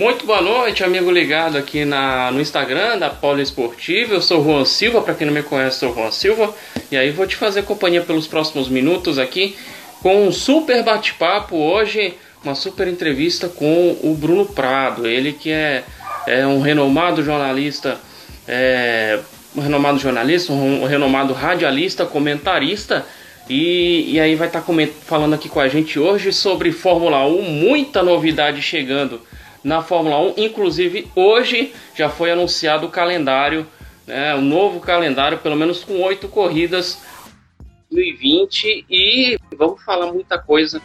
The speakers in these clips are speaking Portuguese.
Muito boa noite, amigo ligado aqui na, no Instagram da Poliesportiva. Eu sou o Juan Silva, para quem não me conhece, sou o Juan Silva. E aí vou te fazer companhia pelos próximos minutos aqui com um super bate-papo hoje, uma super entrevista com o Bruno Prado, ele que é é um renomado jornalista, é, um renomado jornalista, um renomado radialista, comentarista. E, e aí vai estar tá falando aqui com a gente hoje sobre Fórmula 1, muita novidade chegando na Fórmula 1. Inclusive hoje já foi anunciado o calendário, né, o novo calendário, pelo menos com oito corridas 2020 e vamos falar muita coisa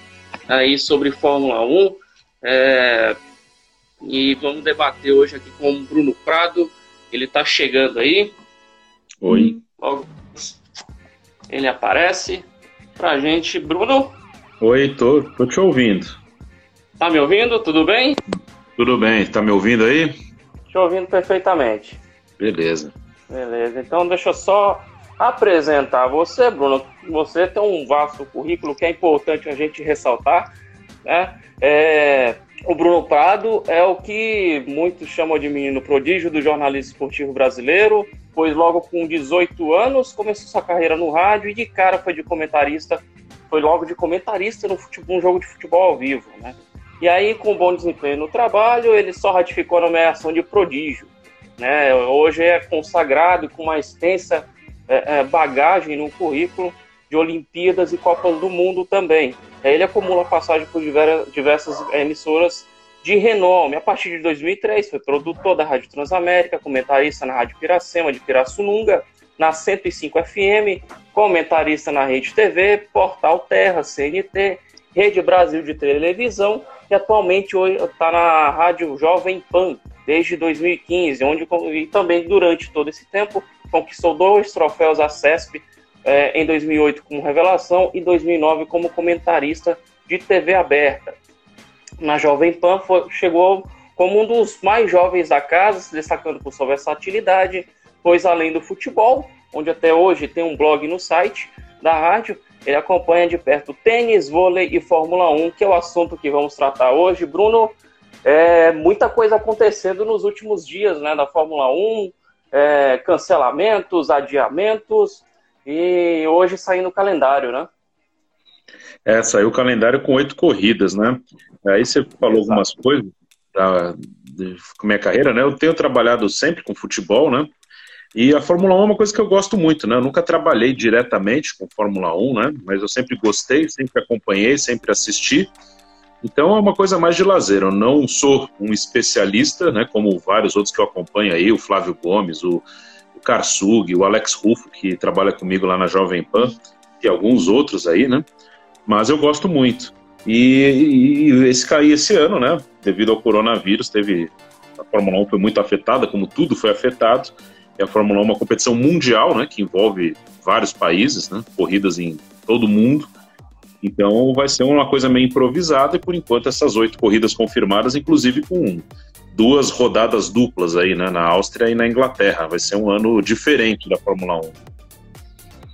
aí sobre Fórmula 1. É, e vamos debater hoje aqui com o Bruno Prado. Ele está chegando aí. Oi. Logo ele aparece pra gente. Bruno? Oi, tô, tô te ouvindo. Tá me ouvindo? Tudo bem? Tudo bem, tá me ouvindo aí? Te ouvindo perfeitamente. Beleza. Beleza, então deixa eu só apresentar você, Bruno. Você tem um vasto currículo que é importante a gente ressaltar, né? É, o Bruno Prado é o que muitos chamam de menino prodígio do jornalismo esportivo brasileiro, pois logo com 18 anos começou sua carreira no rádio e de cara foi de comentarista, foi logo de comentarista no futebol, um jogo de futebol ao vivo, né? E aí, com bom desempenho no trabalho, ele só ratificou a nomeação de prodígio. Né? Hoje é consagrado com uma extensa é, é, bagagem no currículo de Olimpíadas e Copas do Mundo também. Ele acumula passagem por diversas emissoras de renome. A partir de 2003, foi produtor da Rádio Transamérica, comentarista na Rádio Piracema de Pirassununga, na 105 FM, comentarista na Rede TV, Portal Terra, CNT, Rede Brasil de Televisão e atualmente está na Rádio Jovem Pan desde 2015, onde e também durante todo esse tempo conquistou dois troféus a CESP é, em 2008 como revelação e 2009 como comentarista de TV aberta. Na Jovem Pan foi, chegou como um dos mais jovens da casa, se destacando por sua versatilidade, pois além do futebol, onde até hoje tem um blog no site da rádio, ele acompanha de perto tênis, vôlei e Fórmula 1, que é o assunto que vamos tratar hoje. Bruno, é, muita coisa acontecendo nos últimos dias né, da Fórmula 1, é, cancelamentos, adiamentos, e hoje saindo o calendário, né? É, saiu o calendário com oito corridas, né? Aí você falou Exato. algumas coisas da, de, minha carreira, né? Eu tenho trabalhado sempre com futebol, né? E a Fórmula 1 é uma coisa que eu gosto muito, né? Eu nunca trabalhei diretamente com Fórmula 1, né? Mas eu sempre gostei, sempre acompanhei, sempre assisti. Então é uma coisa mais de lazer. Eu não sou um especialista, né? Como vários outros que eu acompanho aí, o Flávio Gomes, o Karsug, o Alex Rufo, que trabalha comigo lá na Jovem Pan, e alguns outros aí, né? Mas eu gosto muito. E, e esse cair esse ano, né? Devido ao coronavírus, teve. A Fórmula 1 foi muito afetada, como tudo foi afetado. E a Fórmula 1 é uma competição mundial, né? Que envolve vários países, né? Corridas em todo mundo. Então vai ser uma coisa meio improvisada e por enquanto essas oito corridas confirmadas, inclusive com duas rodadas duplas aí, né, na Áustria e na Inglaterra. Vai ser um ano diferente da Fórmula 1.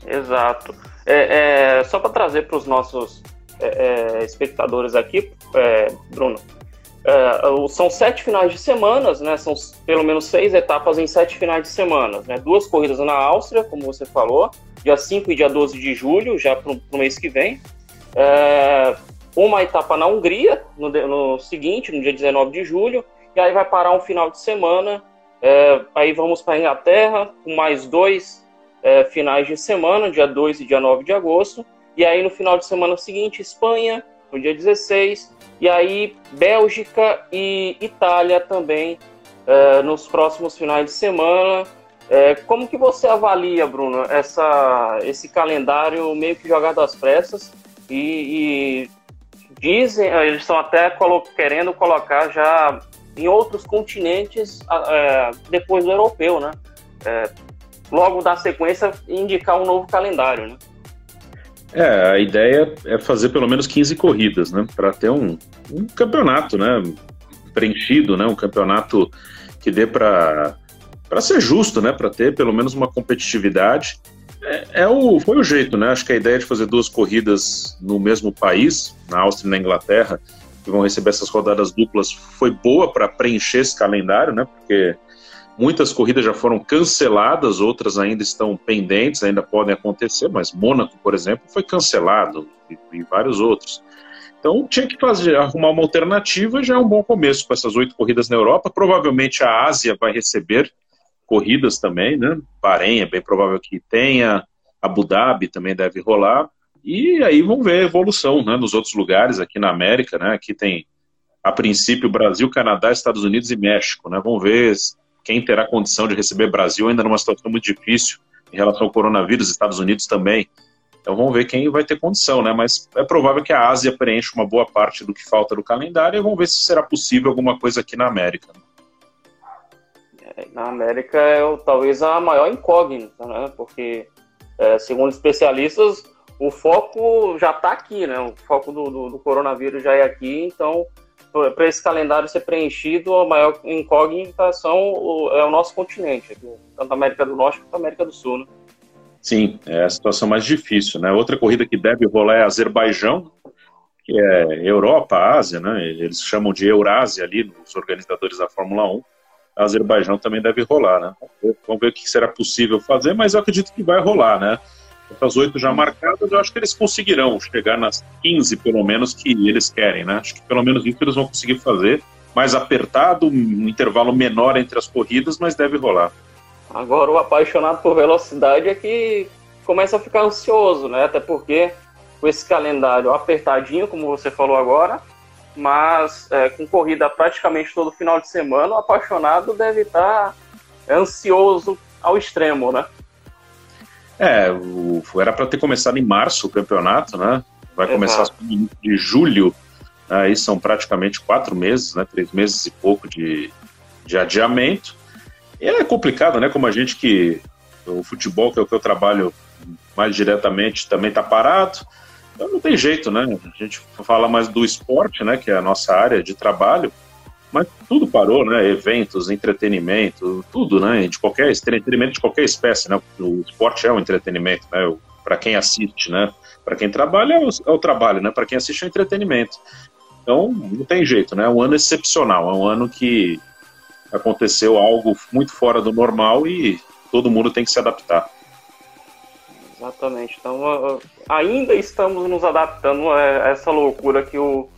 Exato. É, é só para trazer para os nossos é, é, espectadores aqui, é, Bruno, é, são sete finais de semanas, né? São pelo menos seis etapas em sete finais de semana. Né? Duas corridas na Áustria, como você falou, dia 5 e dia 12 de julho, já para o mês que vem. uma etapa na Hungria, no, no seguinte, no dia 19 de julho, e aí vai parar um final de semana. É, aí vamos para a Inglaterra, com mais dois finais de semana, dia 2 e dia 9 de agosto. E aí no final de semana seguinte, Espanha, no dia 16. E aí Bélgica e Itália também é, nos próximos finais de semana. É, como que você avalia, Bruno, essa, esse calendário meio que jogado às pressas? E, e dizem, eles estão até colo querendo colocar já em outros continentes é, depois do europeu, né? Logo da sequência indicar um novo calendário, né? É, a ideia é fazer pelo menos 15 corridas, né? Para ter um, um campeonato, né? Preenchido, né? Um campeonato que dê para ser justo, né? Para ter pelo menos uma competitividade. É, é, o, foi o jeito, né? Acho que a ideia de fazer duas corridas no mesmo país, na Áustria e na Inglaterra, que vão receber essas rodadas duplas, foi boa para preencher esse calendário, né? Porque muitas corridas já foram canceladas, outras ainda estão pendentes, ainda podem acontecer, mas Mônaco, por exemplo, foi cancelado e, e vários outros. Então tinha que fazer, arrumar uma alternativa, já é um bom começo com essas oito corridas na Europa. Provavelmente a Ásia vai receber corridas também, né? Bahrein é bem provável que tenha, Abu Dhabi também deve rolar. E aí vamos ver a evolução né, nos outros lugares, aqui na América, né? Aqui tem, a princípio, Brasil, Canadá, Estados Unidos e México, né? Vamos ver quem terá condição de receber Brasil ainda numa situação muito difícil em relação ao coronavírus, Estados Unidos também. Então vamos ver quem vai ter condição, né? Mas é provável que a Ásia preencha uma boa parte do que falta do calendário e vamos ver se será possível alguma coisa aqui na América. É, na América é talvez a maior incógnita, né? Porque, é, segundo especialistas, o foco já está aqui, né? O foco do, do, do, coronavírus já é aqui, então para esse calendário ser preenchido, a maior incógnita são o, é o nosso continente, tanto a América do Norte quanto a América do Sul. Né? Sim, é a situação mais difícil, né? Outra corrida que deve rolar é Azerbaijão, que é Europa, Ásia, né? Eles chamam de Eurásia ali, os organizadores da Fórmula 1. A Azerbaijão também deve rolar, né? Vamos ver o que será possível fazer, mas eu acredito que vai rolar, né? Essas oito já marcadas, eu acho que eles conseguirão chegar nas 15, pelo menos, que eles querem, né? Acho que pelo menos isso eles vão conseguir fazer. Mais apertado, um intervalo menor entre as corridas, mas deve rolar. Agora, o apaixonado por velocidade é que começa a ficar ansioso, né? Até porque com esse calendário apertadinho, como você falou agora, mas é, com corrida praticamente todo final de semana, o apaixonado deve estar ansioso ao extremo, né? É, o, era para ter começado em março o campeonato, né? Vai Exato. começar em de julho, aí são praticamente quatro meses, né? Três meses e pouco de, de adiamento. E é complicado, né? Como a gente que o futebol, que é o que eu trabalho mais diretamente, também está parado. Então não tem jeito, né? A gente fala mais do esporte, né? Que é a nossa área de trabalho. Mas tudo parou, né? Eventos, entretenimento, tudo, né? De qualquer entretenimento de qualquer espécie, né? O esporte é um entretenimento, né? Para quem assiste, né? Para quem trabalha é o, é o trabalho, né? Para quem assiste é entretenimento. Então não tem jeito, né? É um ano excepcional, é um ano que aconteceu algo muito fora do normal e todo mundo tem que se adaptar. Exatamente. Então ainda estamos nos adaptando a essa loucura que o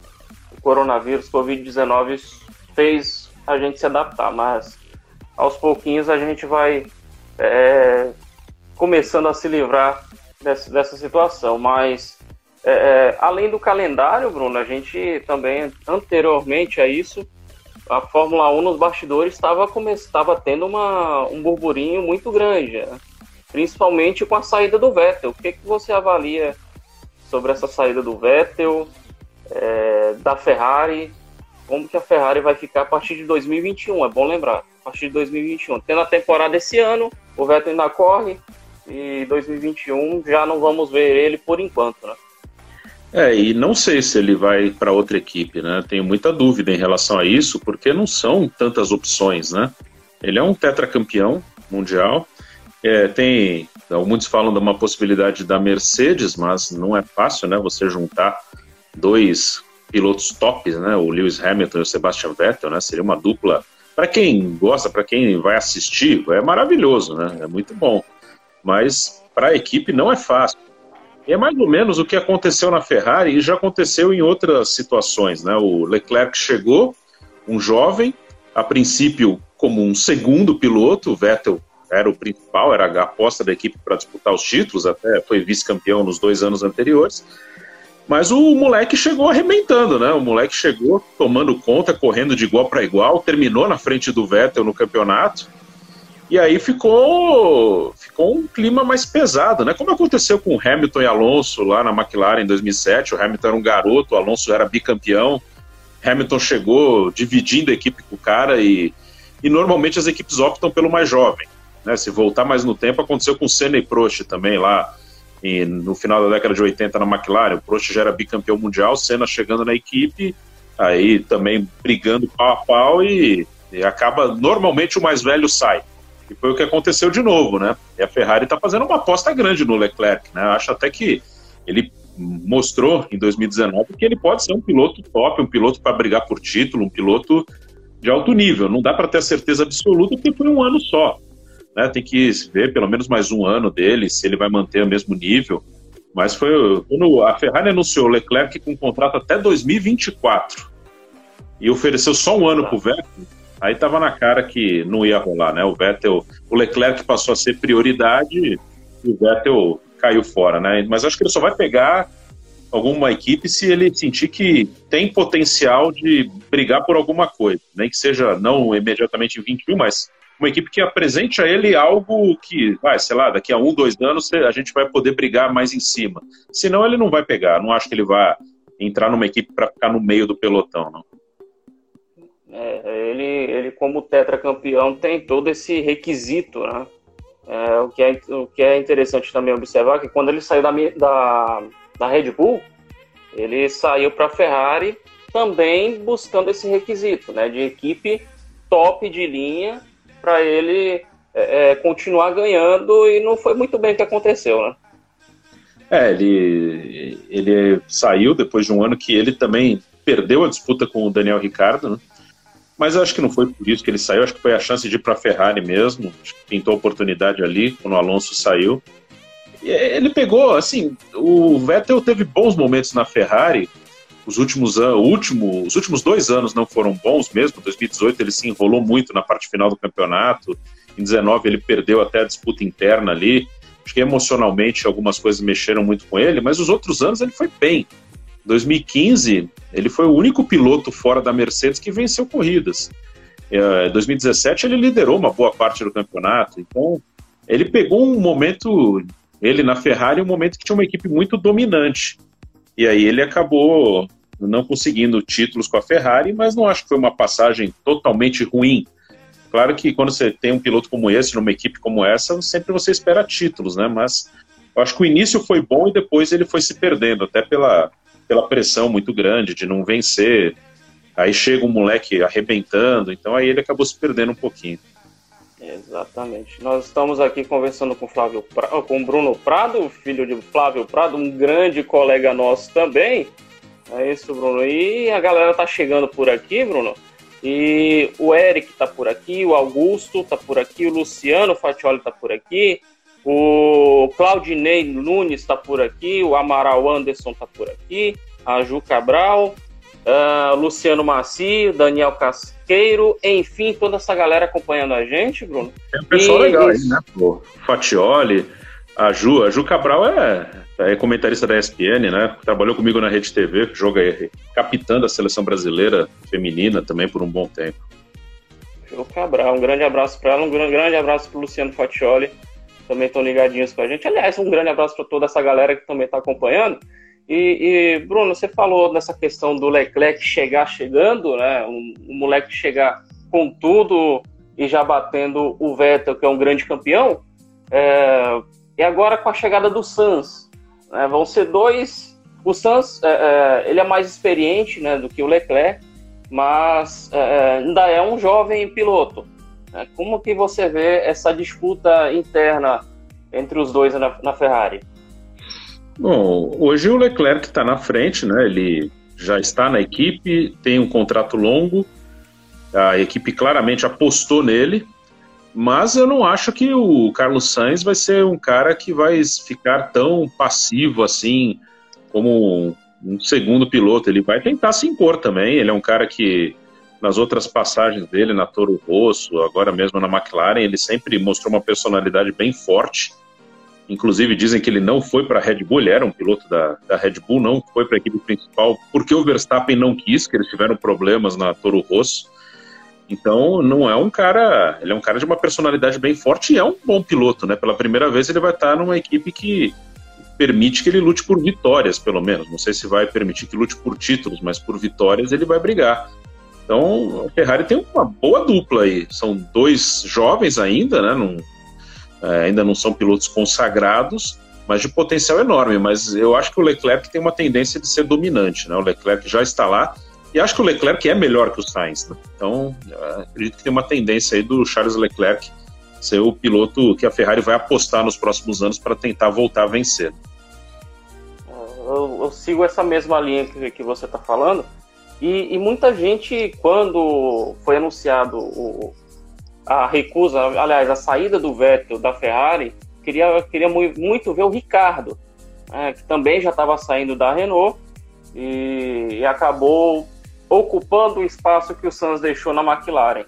coronavírus, Covid-19 fez a gente se adaptar, mas aos pouquinhos a gente vai é, começando a se livrar dessa, dessa situação. Mas é, é, além do calendário, Bruno, a gente também anteriormente a isso, a Fórmula 1 nos bastidores estava estava tendo uma, um burburinho muito grande, né? principalmente com a saída do Vettel. O que, que você avalia sobre essa saída do Vettel, é, da Ferrari como que a Ferrari vai ficar a partir de 2021, é bom lembrar, a partir de 2021. Tendo a temporada esse ano, o Vettel ainda corre, e 2021 já não vamos ver ele por enquanto, né? É, e não sei se ele vai para outra equipe, né? Tenho muita dúvida em relação a isso, porque não são tantas opções, né? Ele é um tetracampeão mundial, é, tem, muitos falam de uma possibilidade da Mercedes, mas não é fácil, né? Você juntar dois pilotos tops, né? O Lewis Hamilton e o Sebastian Vettel, né? Seria uma dupla. Para quem gosta, para quem vai assistir, é maravilhoso, né? É muito bom. Mas para a equipe não é fácil. E é mais ou menos o que aconteceu na Ferrari e já aconteceu em outras situações, né? O Leclerc chegou, um jovem, a princípio como um segundo piloto, o Vettel era o principal, era a aposta da equipe para disputar os títulos, até foi vice-campeão nos dois anos anteriores. Mas o moleque chegou arrebentando, né? O moleque chegou tomando conta, correndo de igual para igual, terminou na frente do Vettel no campeonato. E aí ficou, ficou um clima mais pesado, né? Como aconteceu com Hamilton e Alonso lá na McLaren em 2007. O Hamilton era um garoto, o Alonso era bicampeão. Hamilton chegou dividindo a equipe com o cara e, e normalmente as equipes optam pelo mais jovem. Né? Se voltar mais no tempo, aconteceu com Senna e Prost também lá e no final da década de 80 na McLaren. O Prost já era bicampeão mundial, Senna chegando na equipe, aí também brigando pau a pau e, e acaba, normalmente o mais velho sai. E foi o que aconteceu de novo, né? E a Ferrari está fazendo uma aposta grande no Leclerc, né? Acho até que ele mostrou em 2019 que ele pode ser um piloto top, um piloto para brigar por título, um piloto de alto nível. Não dá para ter a certeza absoluta porque foi um ano só. Né? Tem que ver pelo menos mais um ano dele, se ele vai manter o mesmo nível. Mas foi quando a Ferrari anunciou Leclerc com um contrato até 2024 e ofereceu só um ano para o Vettel, aí estava na cara que não ia rolar, né? O Vettel, o Leclerc passou a ser prioridade e o Vettel caiu fora, né? Mas acho que ele só vai pegar alguma equipe se ele sentir que tem potencial de brigar por alguma coisa, nem que seja não imediatamente em 21, mas uma equipe que apresente a ele algo que, vai, sei lá, daqui a um, dois anos a gente vai poder brigar mais em cima. Senão ele não vai pegar. Não acho que ele vai entrar numa equipe para ficar no meio do pelotão, não. É, ele, ele, como tetracampeão, tem todo esse requisito, né? É, o, que é, o que é interessante também observar é que quando ele saiu da, da, da Red Bull, ele saiu para a Ferrari também buscando esse requisito, né, de equipe top de linha para ele é, é, continuar ganhando e não foi muito bem o que aconteceu, né? É, ele, ele saiu depois de um ano que ele também perdeu a disputa com o Daniel Ricardo, né? Mas acho que não foi por isso que ele saiu, acho que foi a chance de ir para a Ferrari mesmo. Acho que pintou a oportunidade ali quando o Alonso saiu. E ele pegou, assim, o Vettel teve bons momentos na Ferrari. Os últimos, último, os últimos dois anos não foram bons mesmo. Em 2018 ele se enrolou muito na parte final do campeonato. Em 2019 ele perdeu até a disputa interna ali. Acho que emocionalmente algumas coisas mexeram muito com ele, mas os outros anos ele foi bem. 2015, ele foi o único piloto fora da Mercedes que venceu corridas. Em é, 2017, ele liderou uma boa parte do campeonato. Então, ele pegou um momento, ele na Ferrari, um momento que tinha uma equipe muito dominante. E aí ele acabou não conseguindo títulos com a Ferrari, mas não acho que foi uma passagem totalmente ruim. Claro que quando você tem um piloto como esse, numa equipe como essa, sempre você espera títulos, né? Mas eu acho que o início foi bom e depois ele foi se perdendo, até pela, pela pressão muito grande de não vencer. Aí chega um moleque arrebentando, então aí ele acabou se perdendo um pouquinho. Exatamente. Nós estamos aqui conversando com Flávio pra... com Bruno Prado, filho de Flávio Prado, um grande colega nosso também. É isso, Bruno. E a galera tá chegando por aqui, Bruno. E o Eric tá por aqui, o Augusto tá por aqui, o Luciano Fatioli tá por aqui, o Claudinei Nunes está por aqui, o Amaral Anderson está por aqui, a Ju Cabral, uh, Luciano Maci, Daniel Casqueiro, enfim, toda essa galera acompanhando a gente, Bruno. É um pessoal e, legal aí, né? O Fatioli, a Ju, a Ju Cabral é, é comentarista da ESPN, né? Trabalhou comigo na Rede TV, joga aí, capitã da seleção brasileira feminina também por um bom tempo. Ju Cabral, um grande abraço para ela, um grande abraço para Luciano Fatioli também estão ligadinhos com a gente. Aliás, um grande abraço para toda essa galera que também está acompanhando. E, e, Bruno, você falou nessa questão do Leclerc chegar chegando, né? Um, um, moleque chegar com tudo e já batendo o Vettel, que é um grande campeão. É, e agora com a chegada do Sans, né, vão ser dois. O Sans, é, é, ele é mais experiente, né, do que o Leclerc, mas é, é, ainda é um jovem piloto. Né? Como que você vê essa disputa interna entre os dois na, na Ferrari? Bom, hoje o Leclerc está na frente, né? Ele já está na equipe, tem um contrato longo, a equipe claramente apostou nele, mas eu não acho que o Carlos Sainz vai ser um cara que vai ficar tão passivo assim como um segundo piloto. Ele vai tentar se impor também. Ele é um cara que nas outras passagens dele na Toro Rosso, agora mesmo na McLaren, ele sempre mostrou uma personalidade bem forte. Inclusive dizem que ele não foi para a Red Bull, ele era um piloto da, da Red Bull, não foi para a equipe principal, porque o Verstappen não quis, que eles tiveram problemas na Toro Rosso. Então, não é um cara, ele é um cara de uma personalidade bem forte e é um bom piloto, né? Pela primeira vez ele vai estar numa equipe que permite que ele lute por vitórias, pelo menos. Não sei se vai permitir que lute por títulos, mas por vitórias ele vai brigar. Então, a Ferrari tem uma boa dupla aí. São dois jovens ainda, né? Não, ainda não são pilotos consagrados, mas de potencial enorme. Mas eu acho que o Leclerc tem uma tendência de ser dominante, né? O Leclerc já está lá e acho que o Leclerc é melhor que o Sainz. Né? Então, acredito que tem uma tendência aí do Charles Leclerc ser o piloto que a Ferrari vai apostar nos próximos anos para tentar voltar a vencer. Eu, eu, sigo essa mesma linha que, que você está falando. E, e, muita gente, quando foi anunciado o, a recusa, aliás, a saída do Vettel da Ferrari, queria, queria muito ver o Ricardo, né, que também já estava saindo da Renault e, e, acabou ocupando o espaço que o Sainz deixou na McLaren.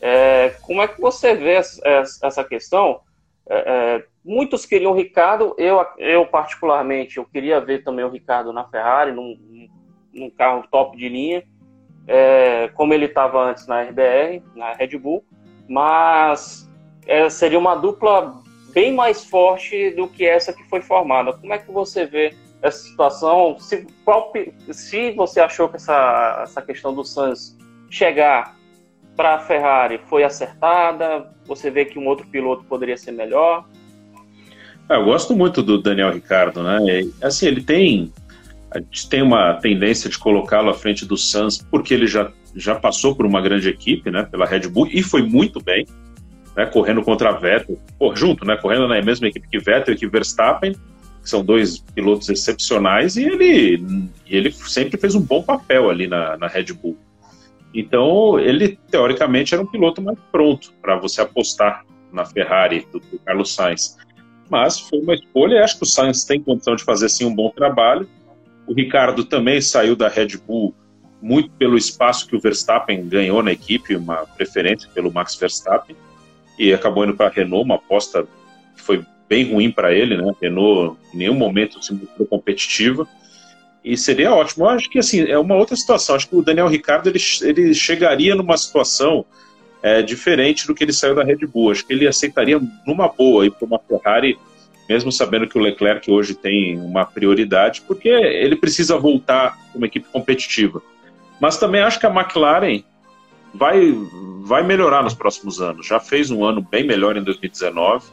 É, como é que você vê essa questão? É, é, muitos queriam o Ricardo, eu, eu particularmente, eu queria ver também o Ricardo na Ferrari, num, num carro top de linha, é, como ele estava antes na RBR, na Red Bull, mas é, seria uma dupla bem mais forte do que essa que foi formada. Como é que você vê essa situação? Se, qual, se você achou que essa, essa questão do Sainz chegar para a Ferrari foi acertada? Você vê que um outro piloto poderia ser melhor? Ah, eu gosto muito do Daniel Ricardo, né? assim, ele tem a gente tem uma tendência de colocá-lo à frente do Suns porque ele já, já passou por uma grande equipe, né? Pela Red Bull e foi muito bem, né? Correndo contra Vettel, pô, junto, né? Correndo na mesma equipe que Vettel e que Verstappen, que são dois pilotos excepcionais e ele ele sempre fez um bom papel ali na, na Red Bull. Então, ele, teoricamente, era um piloto mais pronto para você apostar na Ferrari do, do, Carlos Sainz. Mas foi uma escolha, acho que o Sainz tem condição de fazer sim um bom trabalho. O Ricardo também saiu da Red Bull muito pelo espaço que o Verstappen ganhou na equipe, uma preferência pelo Max Verstappen, e acabou indo para a Renault, uma aposta que foi bem ruim para ele, né? Renault em nenhum momento se mostrou competitiva. E seria ótimo. Eu acho que assim, é uma outra situação. Acho que o Daniel Ricardo ele, ele chegaria numa situação é, diferente do que ele saiu da Red Bull. Acho que ele aceitaria numa boa ir para uma Ferrari, mesmo sabendo que o Leclerc hoje tem uma prioridade, porque ele precisa voltar uma equipe competitiva. Mas também acho que a McLaren vai, vai melhorar nos próximos anos. Já fez um ano bem melhor em 2019.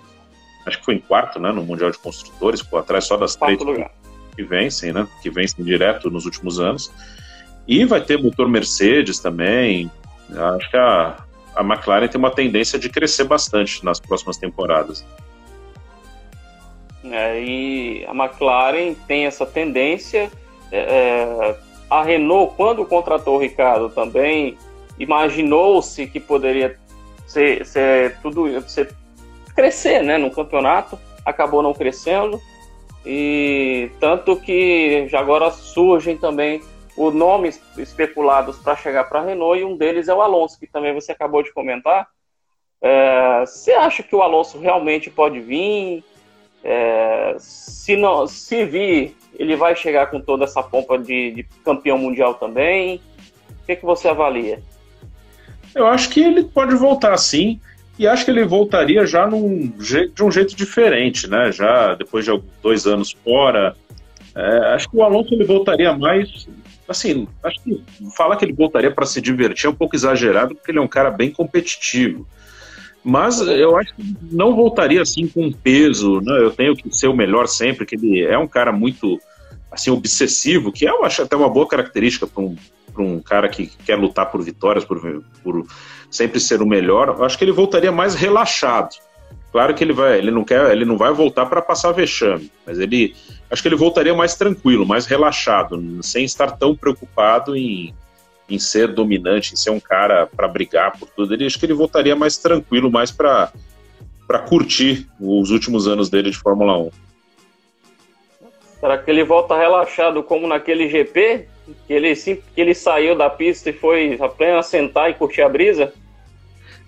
Acho que foi em quarto, né, no Mundial de Construtores, ficou atrás só das três. Lugar que vencem, né? Que vencem direto nos últimos anos. E vai ter motor Mercedes também. Acho que a, a McLaren tem uma tendência de crescer bastante nas próximas temporadas. É, e a McLaren tem essa tendência. É, é a Renault, quando contratou o Ricardo, também imaginou-se que poderia ser, ser tudo ser, crescer né, no campeonato, acabou não crescendo. E tanto que já agora surgem também os nomes especulados para chegar para a Renault e um deles é o Alonso, que também você acabou de comentar. É, você acha que o Alonso realmente pode vir? É, se, não, se vir, ele vai chegar com toda essa pompa de, de campeão mundial também? O que, que você avalia? Eu acho que ele pode voltar sim. E acho que ele voltaria já num, de um jeito diferente, né? Já depois de dois anos fora. É, acho que o Alonso ele voltaria mais. Assim, acho que falar que ele voltaria para se divertir é um pouco exagerado, porque ele é um cara bem competitivo. Mas eu acho que não voltaria assim com peso, né? Eu tenho que ser o melhor sempre, que ele é um cara muito assim obsessivo, que eu acho até uma boa característica para um, um cara que quer lutar por vitórias, por, por sempre ser o melhor, eu acho que ele voltaria mais relaxado. Claro que ele vai, ele não quer, ele não vai voltar para passar vexame, mas ele acho que ele voltaria mais tranquilo, mais relaxado, sem estar tão preocupado em, em ser dominante, em ser um cara para brigar por tudo. Ele acho que ele voltaria mais tranquilo, mais para para curtir os últimos anos dele de Fórmula 1. Será que ele volta relaxado como naquele GP? Que ele, que ele saiu da pista e foi apenas sentar e curtir a brisa?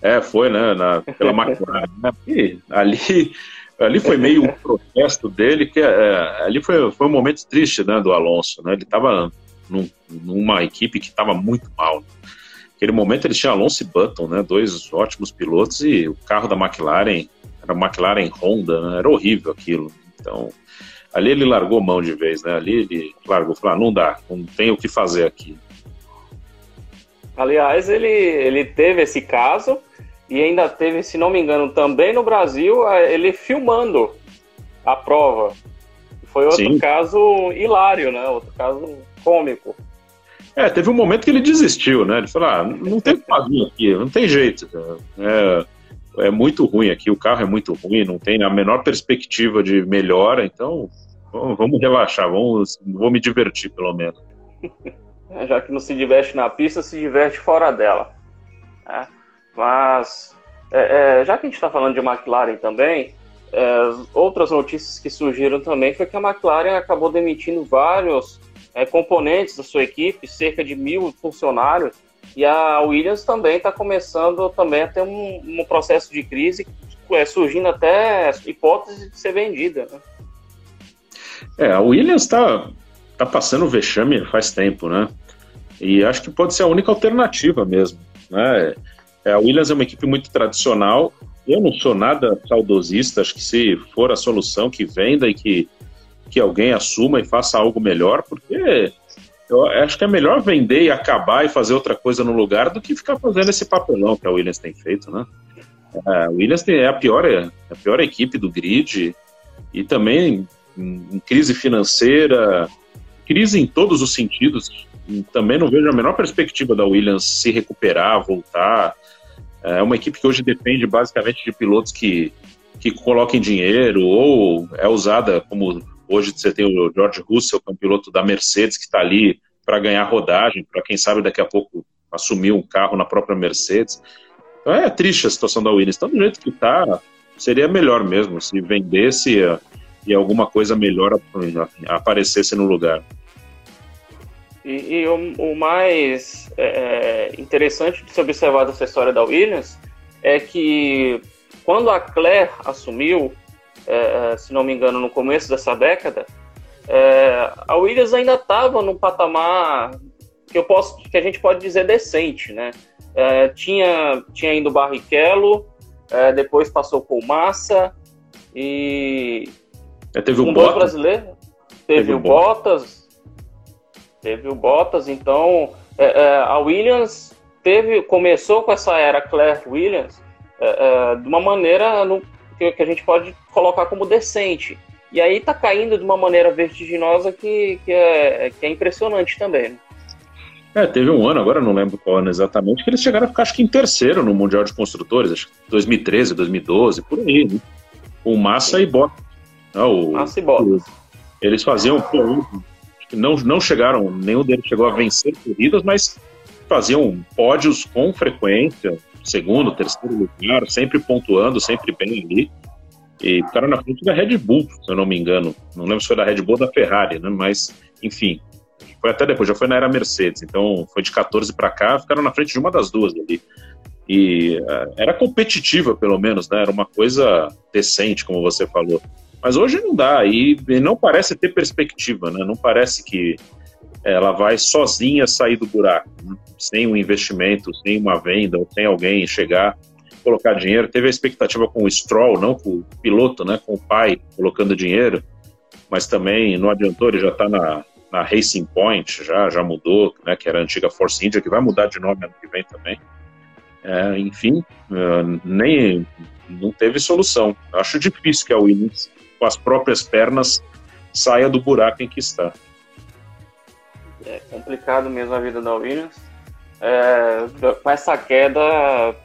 É, foi, né? Na, pela McLaren. Né? E ali, ali foi meio um protesto dele, que é, ali foi, foi um momento triste né, do Alonso. Né? Ele estava num, numa equipe que estava muito mal. Naquele momento ele tinha Alonso e Button, né? dois ótimos pilotos, e o carro da McLaren era McLaren Honda, né? era horrível aquilo. Então, ali ele largou mão de vez, né? Ali ele largou, falou, ah, não dá, não tem o que fazer aqui. Aliás, ele, ele teve esse caso e ainda teve, se não me engano, também no Brasil, ele filmando a prova. Foi outro Sim. caso hilário, né? Outro caso cômico. É, teve um momento que ele desistiu, né? Ele falou: ah, não tem o que fazer aqui, não tem jeito. É, é muito ruim aqui, o carro é muito ruim, não tem a menor perspectiva de melhora, então vamos relaxar, vamos, vou me divertir pelo menos. Já que não se diverte na pista, se diverte fora dela. É, mas, é, é, já que a gente está falando de McLaren também, é, outras notícias que surgiram também foi que a McLaren acabou demitindo vários é, componentes da sua equipe, cerca de mil funcionários, e a Williams também está começando também a ter um, um processo de crise, é, surgindo até hipótese de ser vendida. Né? É, a Williams está tá passando vexame faz tempo, né? E acho que pode ser a única alternativa mesmo, né? É, a Williams é uma equipe muito tradicional. Eu não sou nada saudosista, acho que se for a solução, que venda e que, que alguém assuma e faça algo melhor, porque eu acho que é melhor vender e acabar e fazer outra coisa no lugar do que ficar fazendo esse papelão que a Williams tem feito, né? A Williams é a pior, é a pior equipe do grid e também em crise financeira, crise em todos os sentidos. Também não vejo a menor perspectiva da Williams se recuperar, voltar. É uma equipe que hoje depende basicamente de pilotos que, que coloquem dinheiro ou é usada como Hoje você tem o George Russell, que é um piloto da Mercedes, que está ali para ganhar rodagem, para quem sabe daqui a pouco assumir um carro na própria Mercedes. Então é triste a situação da Williams. Então, do jeito que está, seria melhor mesmo se vendesse e alguma coisa melhor aparecesse no lugar. E, e o, o, mais é, interessante de se observar dessa história da Williams é que quando a Claire assumiu, é, é, se não me engano, no começo dessa década, é, a Williams ainda estava num patamar que eu posso, que a gente pode dizer decente, né? É, tinha tinha indo Barrichello, é, depois passou com Massa e é, teve o Bottas? brasileiro, teve, teve o Bottas, teve o Bottas, então a Williams teve começou com essa era Claire Williams de uma maneira no, que, que a gente pode colocar como decente. E aí tá caindo de uma maneira vertiginosa que, que, é, que é impressionante também. Né? É, teve um ano, agora não lembro qual ano exatamente, que eles chegaram a ficar acho que em terceiro no Mundial de Construtores, acho que 2013, 2012, por aí, né? O Massa Sim. e Bottas. Não, o, Massa e Bottas. Eles faziam, pô, não, não chegaram, nenhum deles chegou a vencer corridas, mas faziam pódios com frequência, segundo, terceiro lugar, sempre pontuando, sempre bem ali. E ficaram na frente da Red Bull, se eu não me engano. Não lembro se foi da Red Bull ou da Ferrari, né? Mas, enfim, foi até depois, já foi na era Mercedes. Então, foi de 14 para cá, ficaram na frente de uma das duas ali. E uh, era competitiva, pelo menos, né? Era uma coisa decente, como você falou. Mas hoje não dá, e, e não parece ter perspectiva, né? Não parece que ela vai sozinha sair do buraco, né? sem um investimento, sem uma venda, ou sem alguém chegar, colocar dinheiro. Teve a expectativa com o Stroll, não com o piloto, né, com o pai colocando dinheiro, mas também não adiantou, ele já está na, na Racing Point, já, já mudou, né, que era a antiga Force India, que vai mudar de nome ano que vem também. É, enfim, uh, nem não teve solução. Acho difícil que a Williams, com as próprias pernas, saia do buraco em que está é complicado mesmo a vida da Williams. É, com essa queda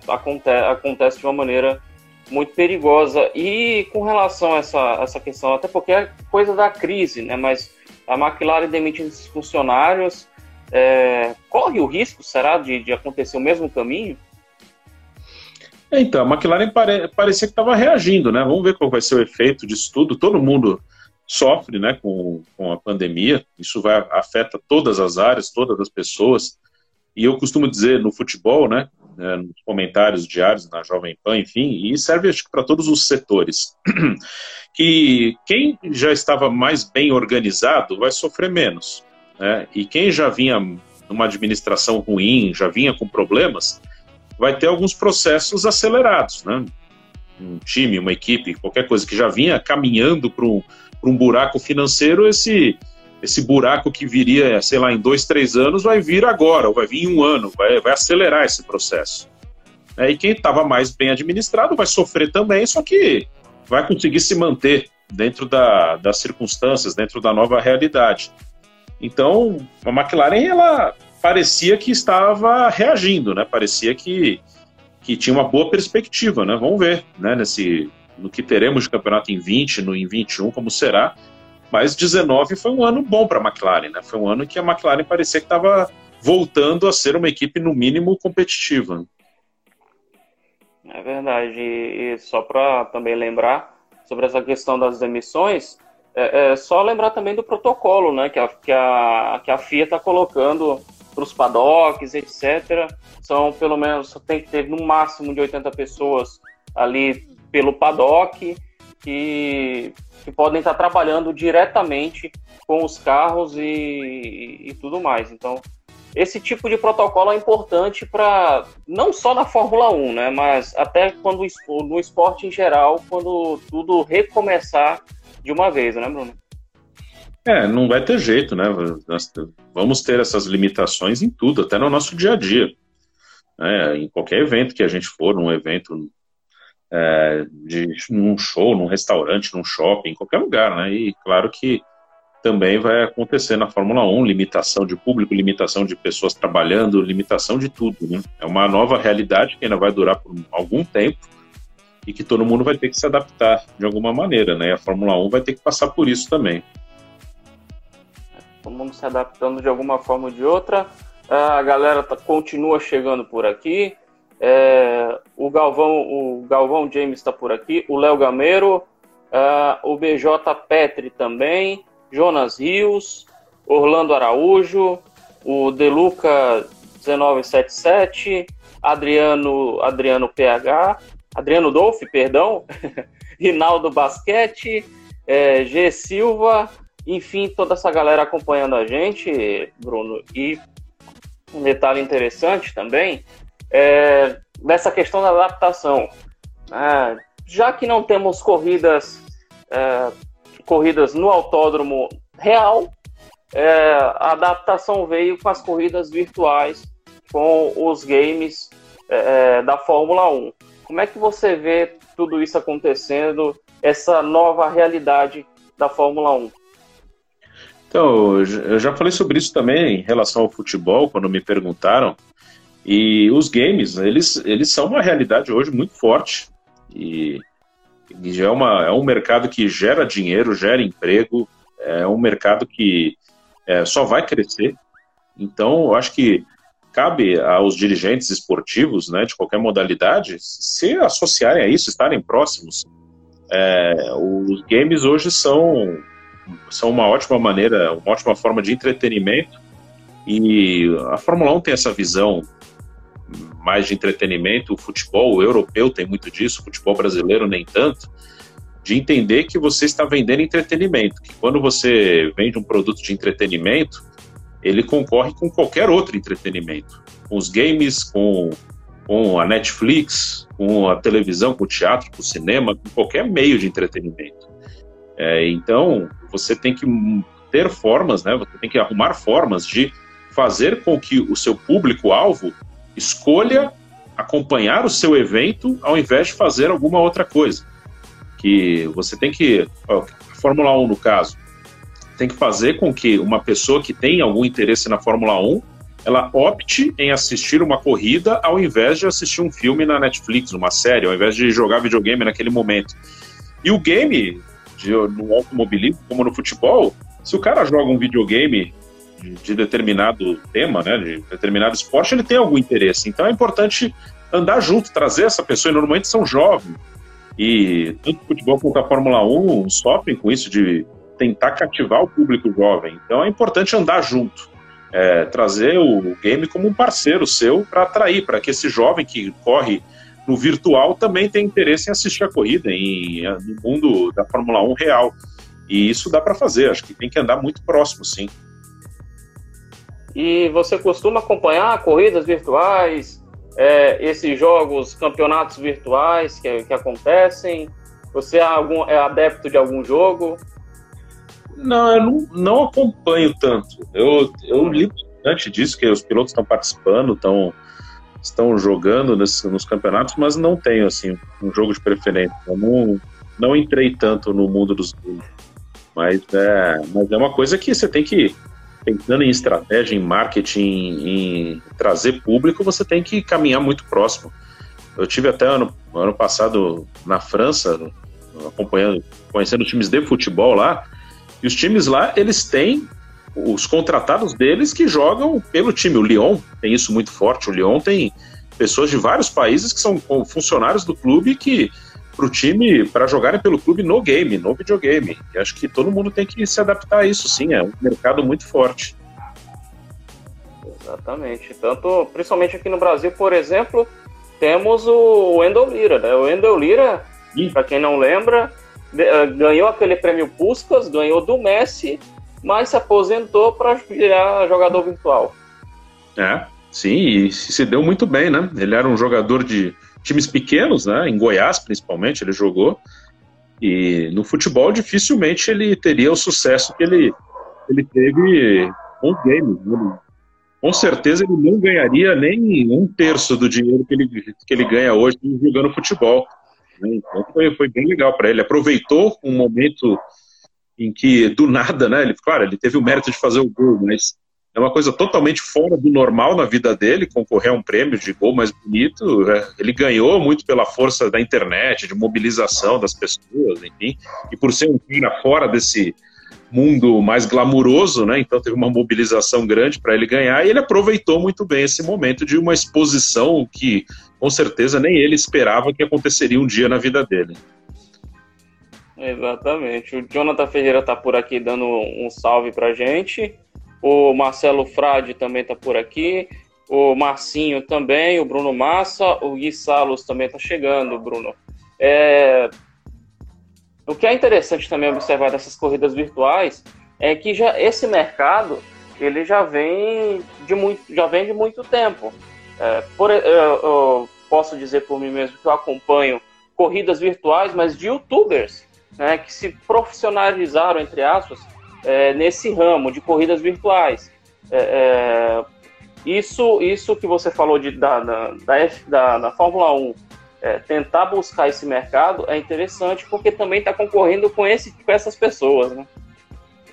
aconte acontece de uma maneira muito perigosa. E com relação a essa, essa questão, até porque é coisa da crise, né? Mas a McLaren demitindo esses funcionários, é, corre o risco, será, de, de acontecer o mesmo caminho? Então, a McLaren pare, parecia que estava reagindo, né? Vamos ver qual vai ser o efeito disso tudo. Todo mundo sofre né, com, com a pandemia, isso vai, afeta todas as áreas, todas as pessoas, e eu costumo dizer no futebol, né, né nos comentários diários na Jovem Pan, enfim, e serve acho que para todos os setores, que quem já estava mais bem organizado vai sofrer menos, né, e quem já vinha numa administração ruim, já vinha com problemas, vai ter alguns processos acelerados, né, um time, uma equipe, qualquer coisa que já vinha caminhando para um, um buraco financeiro, esse, esse buraco que viria, sei lá, em dois, três anos, vai vir agora, ou vai vir em um ano, vai, vai acelerar esse processo. É, e quem estava mais bem administrado vai sofrer também, só que vai conseguir se manter dentro da, das circunstâncias, dentro da nova realidade. Então, a McLaren, ela parecia que estava reagindo, né? Parecia que, que tinha uma boa perspectiva, né? Vamos ver, né? Nesse, no que teremos de campeonato em 20, no, em 21, como será. Mas 19 foi um ano bom para a McLaren, né? Foi um ano que a McLaren parecia que estava voltando a ser uma equipe, no mínimo, competitiva. É verdade. E, só para também lembrar sobre essa questão das demissões, é, é, só lembrar também do protocolo, né? Que a, que a, que a FIA está colocando para os paddocks, etc. São pelo menos tem que ter no máximo de 80 pessoas ali pelo paddock que, que podem estar trabalhando diretamente com os carros e, e tudo mais. Então, esse tipo de protocolo é importante para não só na Fórmula 1, né, mas até quando no esporte em geral, quando tudo recomeçar de uma vez, né, Bruno? É, não vai ter jeito, né? Nós vamos ter essas limitações em tudo, até no nosso dia a dia. É, em qualquer evento que a gente for, num evento é, de num show, num restaurante, num shopping, em qualquer lugar, né? E claro que também vai acontecer na Fórmula 1, limitação de público, limitação de pessoas trabalhando, limitação de tudo, né? É uma nova realidade que ainda vai durar por algum tempo e que todo mundo vai ter que se adaptar de alguma maneira, né? E a Fórmula 1 vai ter que passar por isso também todo mundo se adaptando de alguma forma ou de outra. A galera tá, continua chegando por aqui. É, o Galvão, o Galvão James está por aqui, o Léo Gameiro, uh, o BJ Petri também, Jonas Rios, Orlando Araújo, o Deluca 1977, Adriano, Adriano PH, Adriano Dolph, perdão, Rinaldo Basquete, é, G Silva, enfim, toda essa galera acompanhando a gente, Bruno, e um detalhe interessante também é dessa questão da adaptação. É, já que não temos corridas, é, corridas no autódromo real, é, a adaptação veio com as corridas virtuais, com os games é, é, da Fórmula 1. Como é que você vê tudo isso acontecendo, essa nova realidade da Fórmula 1? Então, eu já falei sobre isso também em relação ao futebol, quando me perguntaram. E os games, eles, eles são uma realidade hoje muito forte. E, e é, uma, é um mercado que gera dinheiro, gera emprego, é um mercado que é, só vai crescer. Então, eu acho que cabe aos dirigentes esportivos, né, de qualquer modalidade, se associarem a isso, estarem próximos. É, os games hoje são são uma ótima maneira, uma ótima forma de entretenimento. E a Fórmula 1 tem essa visão mais de entretenimento, o futebol o europeu tem muito disso, o futebol brasileiro nem tanto, de entender que você está vendendo entretenimento, que quando você vende um produto de entretenimento, ele concorre com qualquer outro entretenimento, com os games, com, com a Netflix, com a televisão, com o teatro, com o cinema, com qualquer meio de entretenimento. É, então, você tem que ter formas, né? Você tem que arrumar formas de fazer com que o seu público-alvo escolha acompanhar o seu evento ao invés de fazer alguma outra coisa. Que você tem que, a Fórmula 1 no caso, tem que fazer com que uma pessoa que tem algum interesse na Fórmula 1 ela opte em assistir uma corrida ao invés de assistir um filme na Netflix, uma série, ao invés de jogar videogame naquele momento. E o game de, no automobilismo, como no futebol, se o cara joga um videogame de, de, determinado tema, né, de determinado esporte, ele tem algum interesse. Então é importante andar junto, trazer essa pessoa, e normalmente são jovens. E tanto futebol quanto a Fórmula 1 sofrem com isso de tentar cativar o público jovem. Então é importante andar junto. É, trazer o game como um parceiro seu para atrair, para que esse jovem que corre no virtual também tem interesse em assistir a corrida, em, no mundo da Fórmula 1 real. E isso dá para fazer, acho que tem que andar muito próximo, sim. E você costuma acompanhar corridas virtuais? é, esses jogos, campeonatos virtuais que, que acontecem? Você é, algum, é adepto de algum jogo? Não, eu não, não acompanho tanto. Eu, eu li bastante disso, que os pilotos estão participando, estão estão jogando nesse, nos campeonatos, mas não tenho assim um jogo de preferência. Eu não, não entrei tanto no mundo dos mas é, mas é uma coisa que você tem que pensando em estratégia, em marketing, em trazer público, você tem que caminhar muito próximo. Eu tive até ano, ano passado na França, acompanhando, conhecendo times de futebol lá, e os times lá, eles têm os contratados deles que jogam pelo time. O Lyon tem isso muito forte. O Lyon tem pessoas de vários países que são funcionários do clube que para o time para jogarem pelo clube no game, no videogame. E acho que todo mundo tem que se adaptar a isso, sim. É um mercado muito forte. Exatamente. Tanto, principalmente aqui no Brasil, por exemplo, temos o Wendell Lira, né? O Wendell Lira, para quem não lembra, eh, ganhou aquele prêmio Puskas, ganhou do Messi mas se aposentou para virar jogador virtual. É, sim, e se deu muito bem, né? Ele era um jogador de times pequenos, né? Em Goiás, principalmente, ele jogou. E no futebol, dificilmente ele teria o sucesso que ele, ele teve com o game. Né? com certeza ele não ganharia nem um terço do dinheiro que ele, que ele ganha hoje jogando futebol. Né? Então foi, foi bem legal para ele. Aproveitou um momento em que do nada, né? Ele, claro, ele teve o mérito de fazer o gol, mas é uma coisa totalmente fora do normal na vida dele, concorrer a um prêmio de gol mais bonito. Né? Ele ganhou muito pela força da internet, de mobilização das pessoas, enfim, e por ser um cara fora desse mundo mais glamuroso, né? Então teve uma mobilização grande para ele ganhar e ele aproveitou muito bem esse momento de uma exposição que com certeza nem ele esperava que aconteceria um dia na vida dele. Exatamente. O Jonathan Ferreira tá por aqui dando um salve pra gente. O Marcelo Frade também tá por aqui. O Marcinho também, o Bruno Massa, o Gui Salos também tá chegando, Bruno. É... O que é interessante também observar dessas corridas virtuais é que já esse mercado ele já vem de muito, já vem de muito tempo. É, por, eu, eu posso dizer por mim mesmo que eu acompanho corridas virtuais, mas de YouTubers né, que se profissionalizaram, entre aspas, é, nesse ramo de corridas virtuais. É, é, isso, isso que você falou de, da, da, da, da, Fórmula 1, é, tentar buscar esse mercado é interessante porque também está concorrendo com, esse, com essas pessoas, né?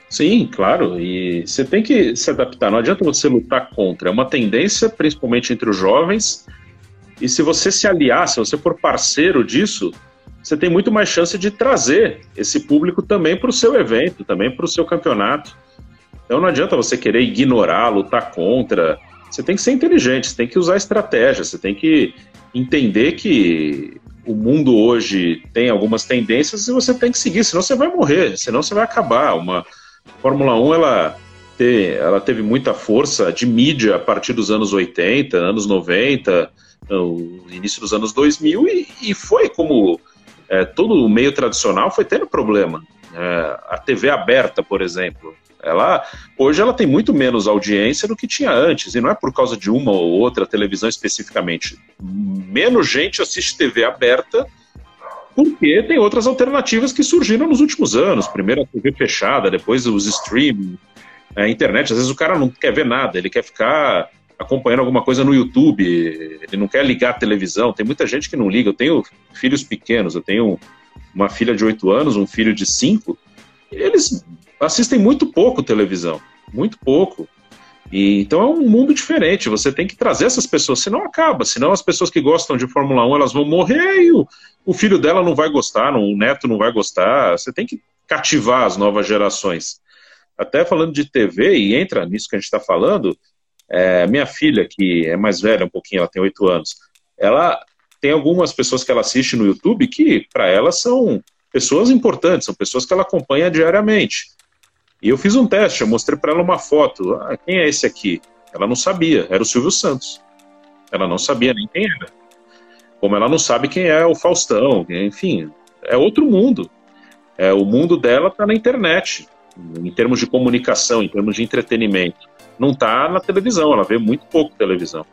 Sim, claro, e você tem que se adaptar, não adianta você lutar contra, é uma tendência, principalmente entre os jovens, e se você se aliar, se você for parceiro disso, você tem muito mais chance de trazer esse público também para o seu evento, também para o seu campeonato. Então não adianta você querer ignorar, lutar contra. Você tem que ser inteligente, você tem que usar estratégia, você tem que entender que o mundo hoje tem algumas tendências e você tem que seguir, senão você vai morrer, senão você vai acabar. Uma Fórmula 1 ela, ter, ela teve muita força de mídia a partir dos anos 80, anos 90, no início dos anos 2000 e, e foi como é, todo o meio tradicional foi tendo problema. É, a TV aberta, por exemplo, ela hoje ela tem muito menos audiência do que tinha antes, e não é por causa de uma ou outra televisão especificamente. Menos gente assiste TV aberta porque tem outras alternativas que surgiram nos últimos anos. Primeiro a TV fechada, depois os streaming, a internet. Às vezes o cara não quer ver nada, ele quer ficar acompanhando alguma coisa no YouTube, ele não quer ligar a televisão. Tem muita gente que não liga. Eu tenho filhos pequenos, eu tenho uma filha de 8 anos, um filho de 5. Eles assistem muito pouco televisão, muito pouco. E, então é um mundo diferente. Você tem que trazer essas pessoas, senão acaba. Senão as pessoas que gostam de Fórmula 1 elas vão morrer e o, o filho dela não vai gostar, não, o neto não vai gostar. Você tem que cativar as novas gerações. Até falando de TV, e entra nisso que a gente está falando, é, minha filha, que é mais velha um pouquinho, ela tem oito anos, ela tem algumas pessoas que ela assiste no YouTube que, para ela, são pessoas importantes, são pessoas que ela acompanha diariamente. E eu fiz um teste, eu mostrei para ela uma foto. Ah, quem é esse aqui? Ela não sabia, era o Silvio Santos. Ela não sabia nem quem era. Como ela não sabe quem é o Faustão, enfim, é outro mundo. É, o mundo dela está na internet, em termos de comunicação, em termos de entretenimento não está na televisão, ela vê muito pouco televisão.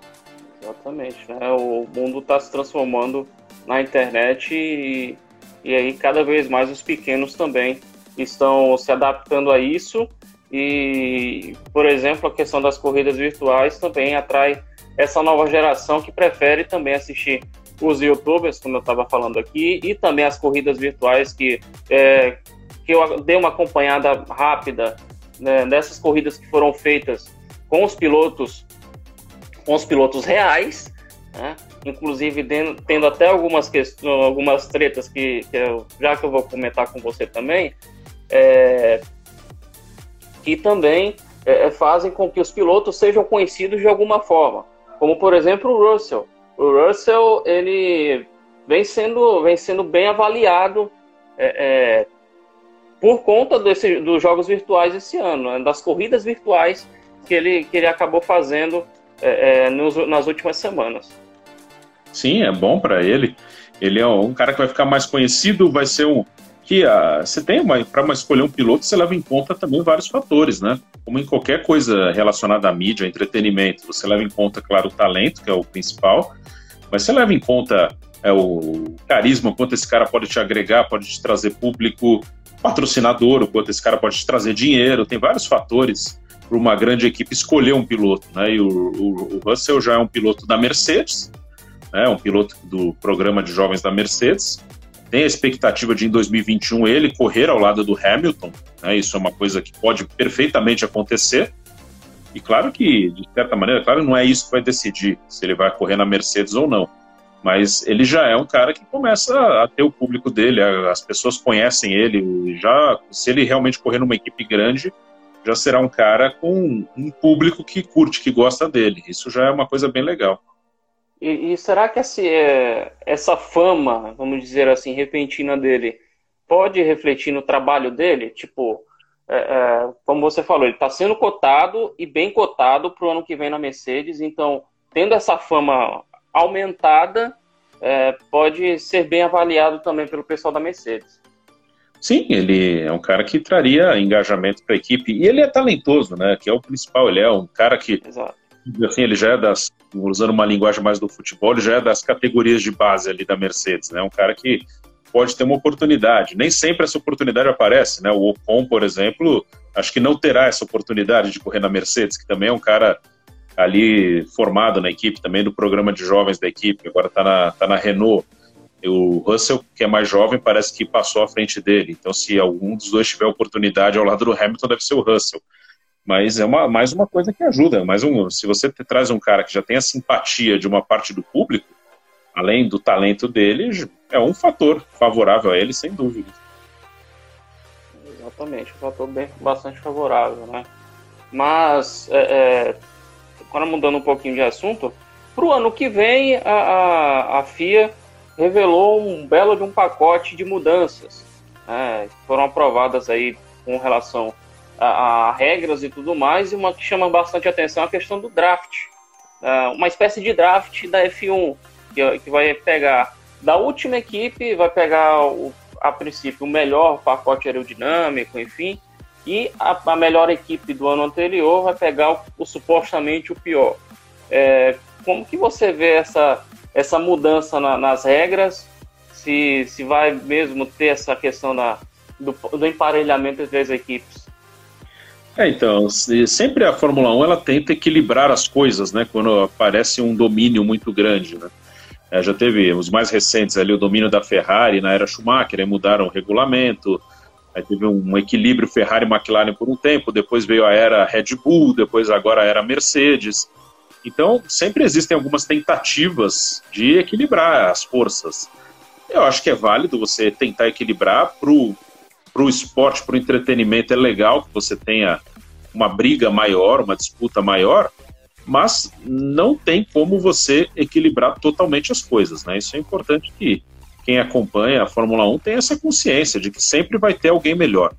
Exatamente. Né? O mundo está se transformando na internet e, e aí cada vez mais os pequenos também estão se adaptando a isso. E, por exemplo, a questão das corridas virtuais também atrai essa nova geração que prefere também assistir os youtubers, como eu estava falando aqui, e também as corridas virtuais que, é, que eu dei uma acompanhada rápida né, dessas corridas que foram feitas com os pilotos com os pilotos reais, né? inclusive tendo até algumas questões, algumas tretas que, que eu, já que eu vou comentar com você também, é, que também é, fazem com que os pilotos sejam conhecidos de alguma forma, como por exemplo o Russell. O Russell ele vem sendo, vem sendo bem avaliado é, é por conta desse, dos jogos virtuais esse ano, né, das corridas virtuais que ele, que ele acabou fazendo é, é nos, nas últimas semanas. Sim, é bom para ele. Ele é um cara que vai ficar mais conhecido, vai ser um que uh, você tem para escolher um piloto, você leva em conta também vários fatores, né? Como em qualquer coisa relacionada à mídia, entretenimento, você leva em conta, claro, o talento, que é o principal, mas você leva em conta é, o carisma, quanto esse cara pode te agregar, pode te trazer público, patrocinador, o quanto esse cara pode te trazer dinheiro, tem vários fatores para uma grande equipe escolher um piloto, né? E o, o, o Russell já é um piloto da Mercedes, né? Um piloto do programa de jovens da Mercedes. Tem a expectativa de em 2021 ele correr ao lado do Hamilton, né? Isso é uma coisa que pode perfeitamente acontecer. E claro que, de certa maneira, claro, não é isso que vai decidir se ele vai correr na Mercedes ou não mas ele já é um cara que começa a ter o público dele, as pessoas conhecem ele, já se ele realmente correr numa equipe grande, já será um cara com um público que curte, que gosta dele. Isso já é uma coisa bem legal. E, e será que esse, é, essa fama, vamos dizer assim, repentina dele, pode refletir no trabalho dele? Tipo, é, é, como você falou, ele está sendo cotado e bem cotado para o ano que vem na Mercedes, então, tendo essa fama aumentada, é, pode ser bem avaliado também pelo pessoal da Mercedes. Sim, ele é um cara que traria engajamento para a equipe e ele é talentoso, né? Que é o principal. Ele é um cara que, Exato. assim, ele já é das, usando uma linguagem mais do futebol, ele já é das categorias de base ali da Mercedes, né? Um cara que pode ter uma oportunidade. Nem sempre essa oportunidade aparece, né? O Ocon, por exemplo, acho que não terá essa oportunidade de correr na Mercedes, que também é um cara ali formado na equipe também do programa de jovens da equipe, agora está na, tá na Renault. O Russell, que é mais jovem, parece que passou à frente dele. Então, se algum dos dois tiver oportunidade ao lado do Hamilton, deve ser o Russell. Mas é uma, mais uma coisa que ajuda. Mais um, se você traz um cara que já tem a simpatia de uma parte do público, além do talento dele, é um fator favorável a ele, sem dúvida. Exatamente, um fator bem, bastante favorável, né? Mas é, é agora mudando um pouquinho de assunto, para o ano que vem a, a, a, FIA revelou um belo de um pacote de mudanças, né, foram aprovadas aí com relação a, a, regras e tudo mais, e uma que chama bastante atenção é a questão do draft, uh, uma espécie de draft da F1, que, que vai pegar da última equipe, vai pegar o, a princípio o melhor pacote aerodinâmico, enfim, e a, a melhor equipe do ano anterior vai pegar o, o supostamente o pior. É, como que você vê essa, essa mudança na, nas regras? Se, se vai mesmo ter essa questão da, do, do emparelhamento entre as equipes? É, então, sempre a Fórmula 1 ela tenta equilibrar as coisas, né? Quando aparece um domínio muito grande, né? É, já teve os mais recentes ali, o domínio da Ferrari na era Schumacher, aí mudaram o regulamento, Aí teve um equilíbrio Ferrari e McLaren por um tempo, depois veio a era Red Bull, depois agora a era Mercedes. Então, sempre existem algumas tentativas de equilibrar as forças. Eu acho que é válido você tentar equilibrar para o esporte, para o entretenimento. É legal que você tenha uma briga maior, uma disputa maior, mas não tem como você equilibrar totalmente as coisas. Né? Isso é importante que quem acompanha a Fórmula 1 tem essa consciência de que sempre vai ter alguém melhor.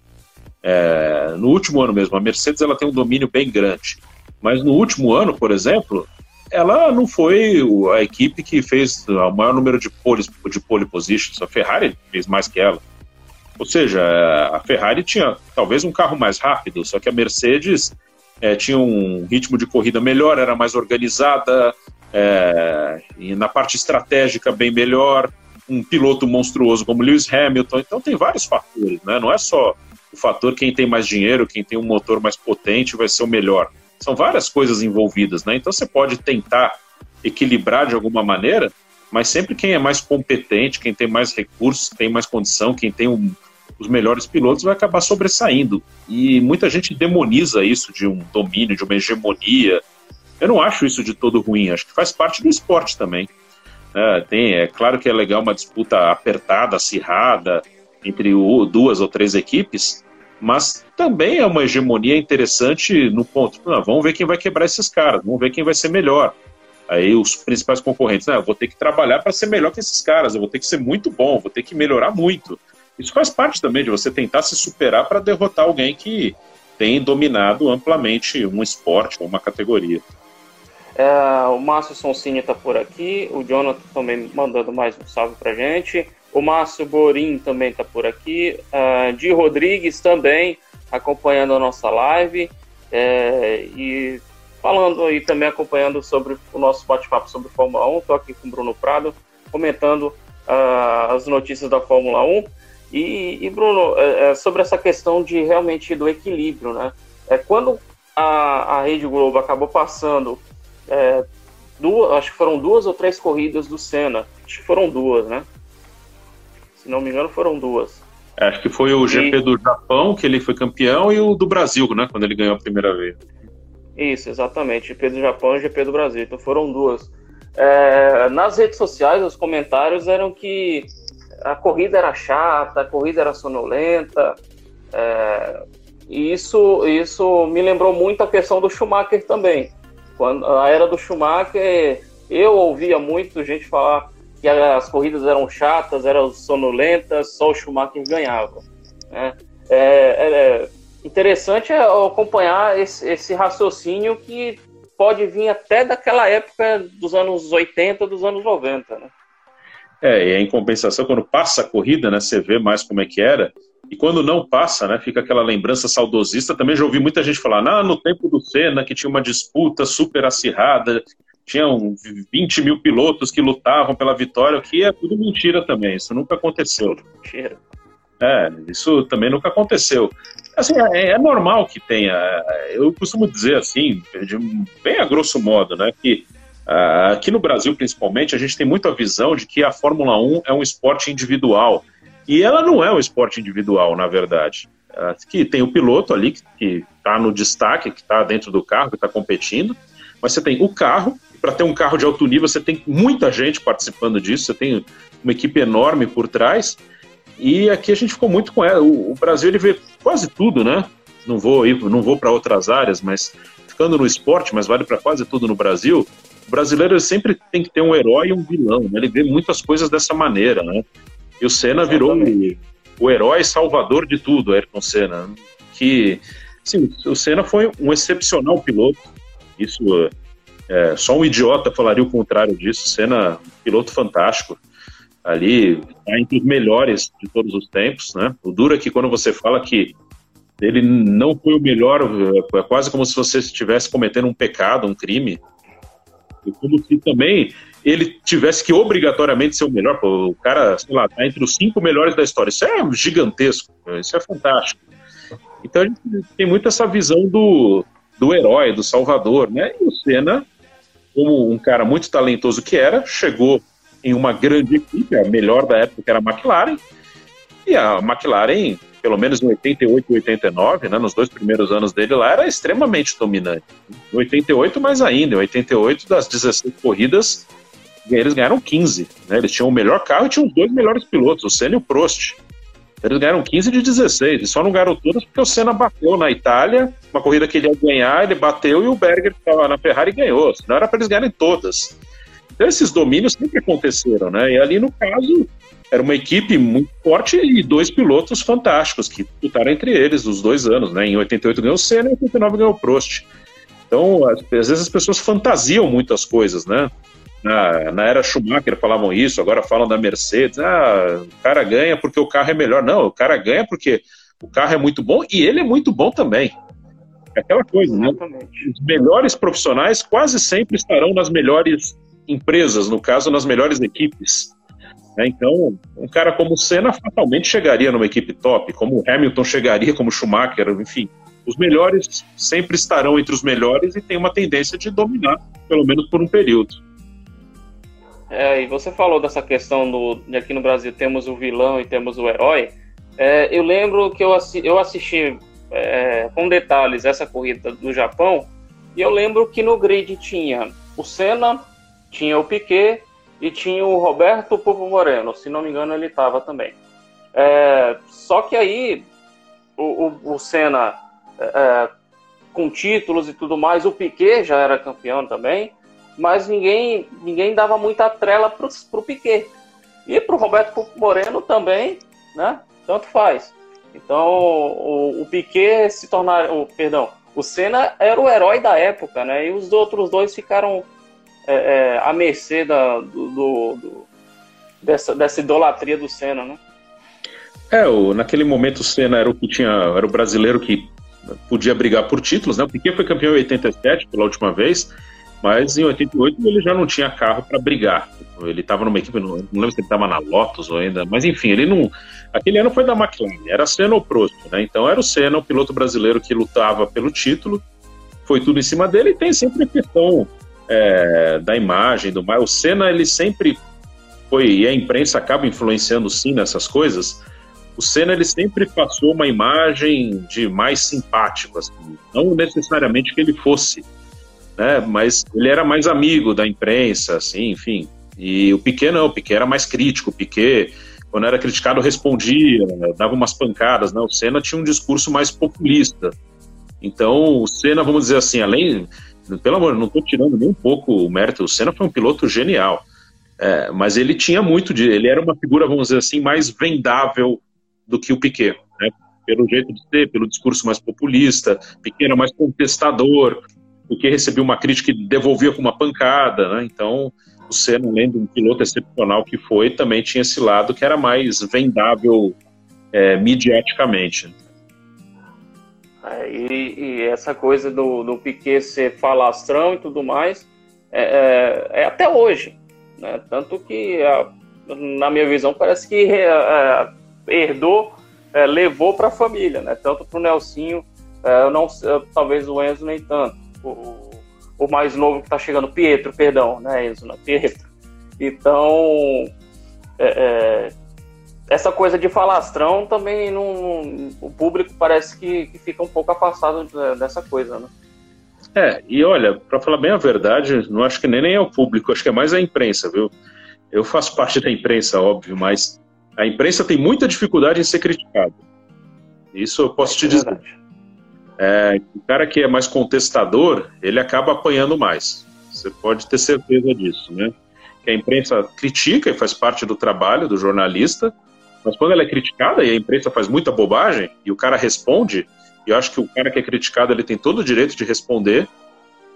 É, no último ano mesmo, a Mercedes ela tem um domínio bem grande, mas no último ano, por exemplo, ela não foi a equipe que fez o maior número de pole, de pole positions. A Ferrari fez mais que ela. Ou seja, a Ferrari tinha talvez um carro mais rápido, só que a Mercedes é, tinha um ritmo de corrida melhor, era mais organizada, é, e na parte estratégica bem melhor, um piloto monstruoso como Lewis Hamilton. Então tem vários fatores, né? Não é só o fator quem tem mais dinheiro, quem tem um motor mais potente vai ser o melhor. São várias coisas envolvidas, né? Então você pode tentar equilibrar de alguma maneira, mas sempre quem é mais competente, quem tem mais recursos, tem mais condição, quem tem um, os melhores pilotos vai acabar sobressaindo. E muita gente demoniza isso de um domínio, de uma hegemonia. Eu não acho isso de todo ruim, acho que faz parte do esporte também. É, tem, é claro que é legal uma disputa apertada, acirrada, entre o, duas ou três equipes, mas também é uma hegemonia interessante no ponto. Não, vamos ver quem vai quebrar esses caras, vamos ver quem vai ser melhor. Aí os principais concorrentes, né, eu vou ter que trabalhar para ser melhor que esses caras, eu vou ter que ser muito bom, vou ter que melhorar muito. Isso faz parte também de você tentar se superar para derrotar alguém que tem dominado amplamente um esporte ou uma categoria. É, o Márcio Sonsini está por aqui, o Jonathan também mandando mais um salve para gente, o Márcio Borim também está por aqui, uh, Di Rodrigues também acompanhando a nossa live é, e falando aí também acompanhando sobre o nosso bate-papo sobre Fórmula 1. Estou aqui com o Bruno Prado comentando uh, as notícias da Fórmula 1. E, e Bruno, é, é, sobre essa questão de realmente do equilíbrio, né? É, quando a, a Rede Globo acabou passando é, duas, acho que foram duas ou três corridas do Senna. Acho que foram duas, né? Se não me engano, foram duas. Acho que foi o GP e... do Japão, que ele foi campeão, e o do Brasil, né? Quando ele ganhou a primeira vez. Isso, exatamente. GP do Japão e GP do Brasil. Então foram duas. É, nas redes sociais, os comentários eram que a corrida era chata, a corrida era sonolenta. É, e isso, isso me lembrou muito a questão do Schumacher também. Quando a era do Schumacher, eu ouvia muito gente falar que as corridas eram chatas, eram sonolentas, só o Schumacher ganhava. Né? É, é, interessante é acompanhar esse, esse, raciocínio que pode vir até daquela época dos anos 80, dos anos 90. Né? É, e em compensação, quando passa a corrida, né, você vê mais como é que era. E quando não passa, né, fica aquela lembrança saudosista. Também já ouvi muita gente falar, ah, no tempo do Senna, que tinha uma disputa super acirrada, tinham 20 mil pilotos que lutavam pela vitória, o que é tudo mentira também. Isso nunca aconteceu. Mentira. É, isso também nunca aconteceu. Assim, é, é, normal que tenha. Eu costumo dizer assim, de, bem a grosso modo, né, que uh, aqui no Brasil, principalmente, a gente tem muita visão de que a Fórmula 1 é um esporte individual. E ela não é um esporte individual, na verdade. Uh, que tem o piloto ali que está no destaque, que está dentro do carro, que está competindo, mas você tem o carro, para ter um carro de alto nível, você tem muita gente participando disso, você tem uma equipe enorme por trás, e aqui a gente ficou muito com ela. O, o Brasil ele vê quase tudo, né? Não vou ir, não vou para outras áreas, mas ficando no esporte, mas vale para quase tudo no Brasil. O brasileiro sempre tem que ter um herói e um vilão, né? Ele vê muitas coisas dessa maneira, né? E o Senna virou o, o herói salvador de tudo, Ayrton Senna. Que, sim, o Senna foi um excepcional piloto. Isso é, só um idiota falaria o contrário disso. Senna, piloto fantástico ali tá entre os melhores de todos os tempos, né? O duro é que quando você fala que ele não foi o melhor, é quase como se você estivesse cometendo um pecado, um crime. E como se também ele tivesse que obrigatoriamente ser o melhor. O cara, sei lá, tá entre os cinco melhores da história. Isso é gigantesco, isso é fantástico. Então a gente tem muito essa visão do, do herói, do salvador, né? E o Senna, como um cara muito talentoso que era, chegou em uma grande equipe, a melhor da época que era a McLaren, e a McLaren, pelo menos em 88 e 89, né, nos dois primeiros anos dele lá, era extremamente dominante. Em 88, mais ainda, em 88 das 16 corridas, eles ganharam 15. Né, eles tinham o melhor carro e tinham os dois melhores pilotos, o Senna e o Prost. Eles ganharam 15 de 16, e só não ganharam todas porque o Senna bateu na Itália, uma corrida que ele ia ganhar, ele bateu e o Berger estava na Ferrari e ganhou. Senão era para eles ganharem todas. Então, esses domínios sempre aconteceram, né? E ali, no caso, era uma equipe muito forte e dois pilotos fantásticos que lutaram entre eles os dois anos, né? Em 88 ganhou o Senna e em 89 ganhou o Prost. Então, às vezes as pessoas fantasiam muitas coisas, né? Na, na era Schumacher falavam isso, agora falam da Mercedes. Ah, o cara ganha porque o carro é melhor. Não, o cara ganha porque o carro é muito bom e ele é muito bom também. É aquela coisa, né? Os melhores profissionais quase sempre estarão nas melhores empresas, no caso, nas melhores equipes. Né? Então, um cara como o Senna fatalmente chegaria numa equipe top, como o Hamilton chegaria, como o Schumacher, enfim. Os melhores sempre estarão entre os melhores e tem uma tendência de dominar, pelo menos por um período. É, e você falou dessa questão do, de aqui no Brasil temos o vilão e temos o herói. É, eu lembro que eu, assi eu assisti é, com detalhes essa corrida do Japão e eu lembro que no grid tinha o Senna, tinha o Piquet e tinha o Roberto Povo Moreno, se não me engano ele estava também. É, só que aí o, o, o Senna é, é, com títulos e tudo mais, o Piquet já era campeão também, mas ninguém, ninguém dava muita trela para o Piquet. E para o Roberto Moreno também, né? Tanto faz. Então o, o Piquet se tornar, o, perdão, o Senna era o herói da época, né? E os outros dois ficaram é, é, à mercê da, do, do, do, dessa, dessa idolatria do Senna, né? É, o, naquele momento o Senna era o que tinha, era o brasileiro que podia brigar por títulos, né? O Piquet foi campeão em 87 pela última vez, mas em 88 ele já não tinha carro para brigar. Ele estava numa equipe, não, lembro se ele estava na Lotus ou ainda, mas enfim, ele não. Aquele ano foi da McLaren, era Senna ou Prost, né? Então era o Senna, o piloto brasileiro que lutava pelo título, foi tudo em cima dele e tem sempre a questão é, da imagem, do mais. O Senna, ele sempre foi, e a imprensa acaba influenciando sim nessas coisas. O Senna, ele sempre passou uma imagem de mais simpático, assim, não necessariamente que ele fosse, né, mas ele era mais amigo da imprensa, assim, enfim. E o Piquet não, o Piquet era mais crítico, o Piquet, quando era criticado, respondia, dava umas pancadas, né? O Senna tinha um discurso mais populista. Então, o Senna, vamos dizer assim, além pelo amor, não estou tirando nem um pouco o mérito. O Senna foi um piloto genial, é, mas ele tinha muito de. Ele era uma figura, vamos dizer assim, mais vendável do que o Piquet, né? pelo jeito de ser, pelo discurso mais populista. Piquet era mais contestador, Piquet recebia uma crítica e devolvia com uma pancada, né? Então, o Senna, além de um piloto excepcional que foi, também tinha esse lado que era mais vendável é, mediaticamente. É, e, e, essa coisa do, do Piquet ser falastrão e tudo mais é, é, é até hoje. Né? Tanto que, a, na minha visão, parece que é, é, herdou, levou para a família, né? tanto para o Nelsinho, não, talvez o Enzo nem tanto. O, o mais novo que está chegando, Pietro, perdão, né, Enzo? Não, Pietro. Então, é, essa coisa de falastrão também não, o público parece que, que, fica um pouco afastado dessa coisa, né? É, e olha, para falar bem a verdade, não acho que nem, nem é o público, acho que é mais a imprensa, viu? Eu faço parte da imprensa, óbvio, mas a imprensa tem muita dificuldade em ser criticada. Isso eu posso é te dizer. É, o cara que é mais contestador, ele acaba apanhando mais. Você pode ter certeza disso, né? Que a imprensa critica e faz parte do trabalho do jornalista, mas quando ela é criticada e a imprensa faz muita bobagem e o cara responde, eu acho que o cara que é criticado ele tem todo o direito de responder,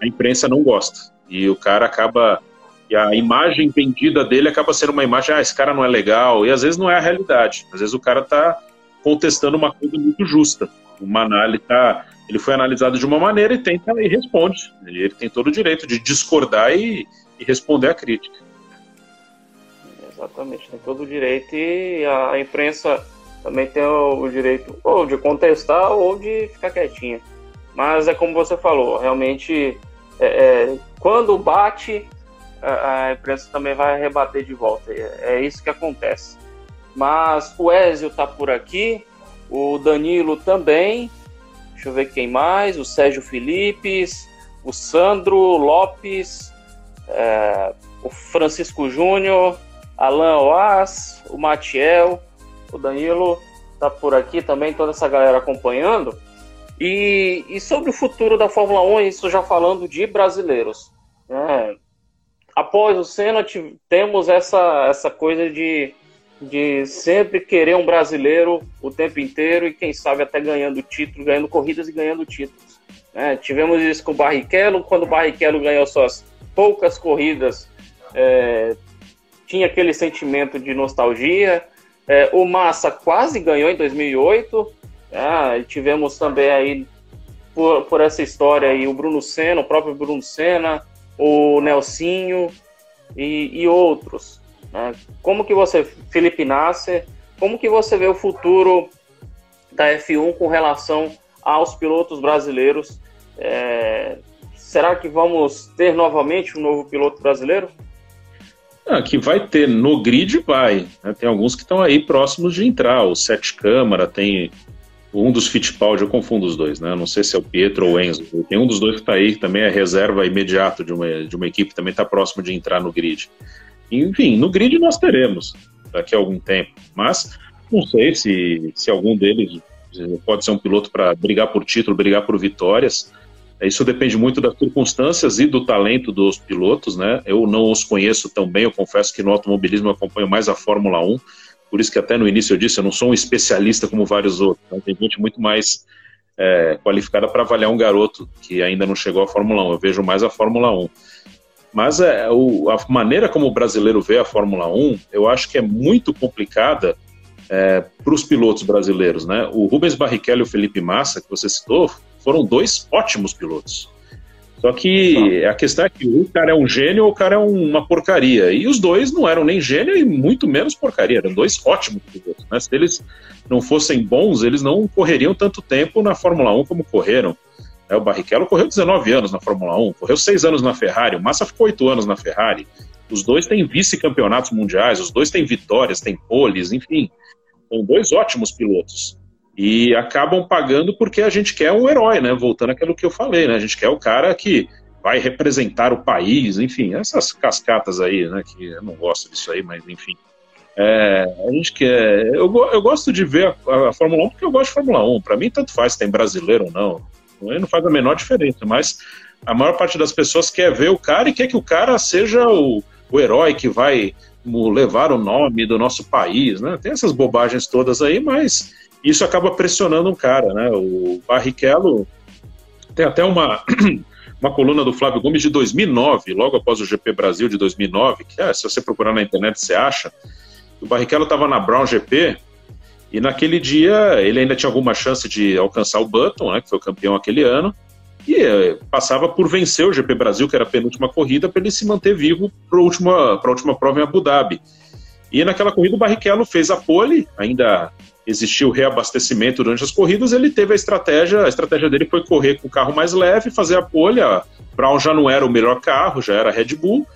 a imprensa não gosta. E o cara acaba e a imagem vendida dele acaba sendo uma imagem, ah, esse cara não é legal, e às vezes não é a realidade. Às vezes o cara está contestando uma coisa muito justa. Uma análise tá, ele foi analisado de uma maneira e tenta e responde. Ele tem todo o direito de discordar e, e responder a crítica. Exatamente, tem todo o direito e a, imprensa também tem o, o, direito ou de contestar ou de ficar quietinha. Mas é como você falou, realmente é, é, quando bate, a, a, imprensa também vai rebater de volta. É, é isso que acontece. Mas o Ezio tá por aqui, o Danilo também. Deixa eu ver quem mais. O Sérgio Filipes, o Sandro Lopes, é, o Francisco Júnior, Alan Oas, o Matiel, o Danilo tá por aqui também, toda essa galera acompanhando. E, e sobre o futuro da Fórmula 1, isso já falando de brasileiros. Né? Após o Senna, temos essa, essa coisa de, de sempre querer um brasileiro o tempo inteiro e quem sabe até ganhando título, ganhando corridas e ganhando títulos. Né? Tivemos isso com o Barrichello, quando o Barrichello ganhou suas poucas corridas, é, tinha aquele sentimento de nostalgia. É, o Massa quase ganhou em 2008. Né? tivemos também aí, por, por essa história aí, o Bruno Senna, o próprio Bruno Senna, o Nelsinho. e, e outros. Né? Como que você, Felipe Nasser, como que você vê o futuro da F1 com relação aos pilotos brasileiros? É, será que vamos ter novamente um novo piloto brasileiro? Ah, que vai ter no grid, vai. Né? Tem alguns que estão aí próximos de entrar. O Sete Câmara tem um dos Fittipaldi, eu confundo os dois, né? não sei se é o Pietro ou o Enzo. Tem um dos dois que está aí, que também é reserva imediato de uma, de uma equipe, também está próximo de entrar no grid. Enfim, no grid nós teremos daqui a algum tempo, mas não sei se, se algum deles pode ser um piloto para brigar por título, brigar por vitórias. Isso depende muito das circunstâncias e do talento dos pilotos, né? Eu não os conheço tão bem, eu confesso que no automobilismo eu acompanho mais a Fórmula 1, por isso que até no início eu disse, eu não sou um especialista como vários outros, né? tem gente muito mais é, qualificada para avaliar um garoto que ainda não chegou à Fórmula 1, eu vejo mais a Fórmula 1. Mas é, o, a maneira como o brasileiro vê a Fórmula 1, eu acho que é muito complicada é, para os pilotos brasileiros. Né? O Rubens Barrichello e o Felipe Massa, que você citou, foram dois ótimos pilotos. Só que a questão é que o cara é um gênio ou o cara é uma porcaria. E os dois não eram nem gênio e muito menos porcaria. Eram dois ótimos pilotos. Né? Se eles não fossem bons, eles não correriam tanto tempo na Fórmula 1 como correram. É, o Barrichello correu 19 anos na Fórmula 1, correu 6 anos na Ferrari, o Massa ficou 8 anos na Ferrari. Os dois têm vice-campeonatos mundiais, os dois têm vitórias, têm poles, enfim. São dois ótimos pilotos. E acabam pagando porque a gente quer um herói, né? Voltando àquilo que eu falei, né? A gente quer o cara que vai representar o país, enfim, essas cascatas aí, né? Que eu não gosto disso aí, mas enfim. É, a gente quer. Eu, eu gosto de ver a, a Fórmula 1 porque eu gosto de Fórmula 1. Para mim, tanto faz se tem brasileiro ou não não faz a menor diferença, mas a maior parte das pessoas quer ver o cara e quer que o cara seja o, o herói que vai levar o nome do nosso país, né? Tem essas bobagens todas aí, mas isso acaba pressionando um cara, né? O Barrichello tem até uma uma coluna do Flávio Gomes de 2009, logo após o GP Brasil de 2009, que é, se você procurar na internet você acha. O Barrichello estava na Brown GP e naquele dia ele ainda tinha alguma chance de alcançar o Button, né, que foi o campeão aquele ano, e eh, passava por vencer o GP Brasil, que era a penúltima corrida, para ele se manter vivo para a última, última prova em Abu Dhabi. E naquela corrida o Barrichello fez a pole, ainda existiu reabastecimento durante as corridas, ele teve a estratégia, a estratégia dele foi correr com o carro mais leve, fazer a pole, a Brown já não era o melhor carro, já era Red Bull,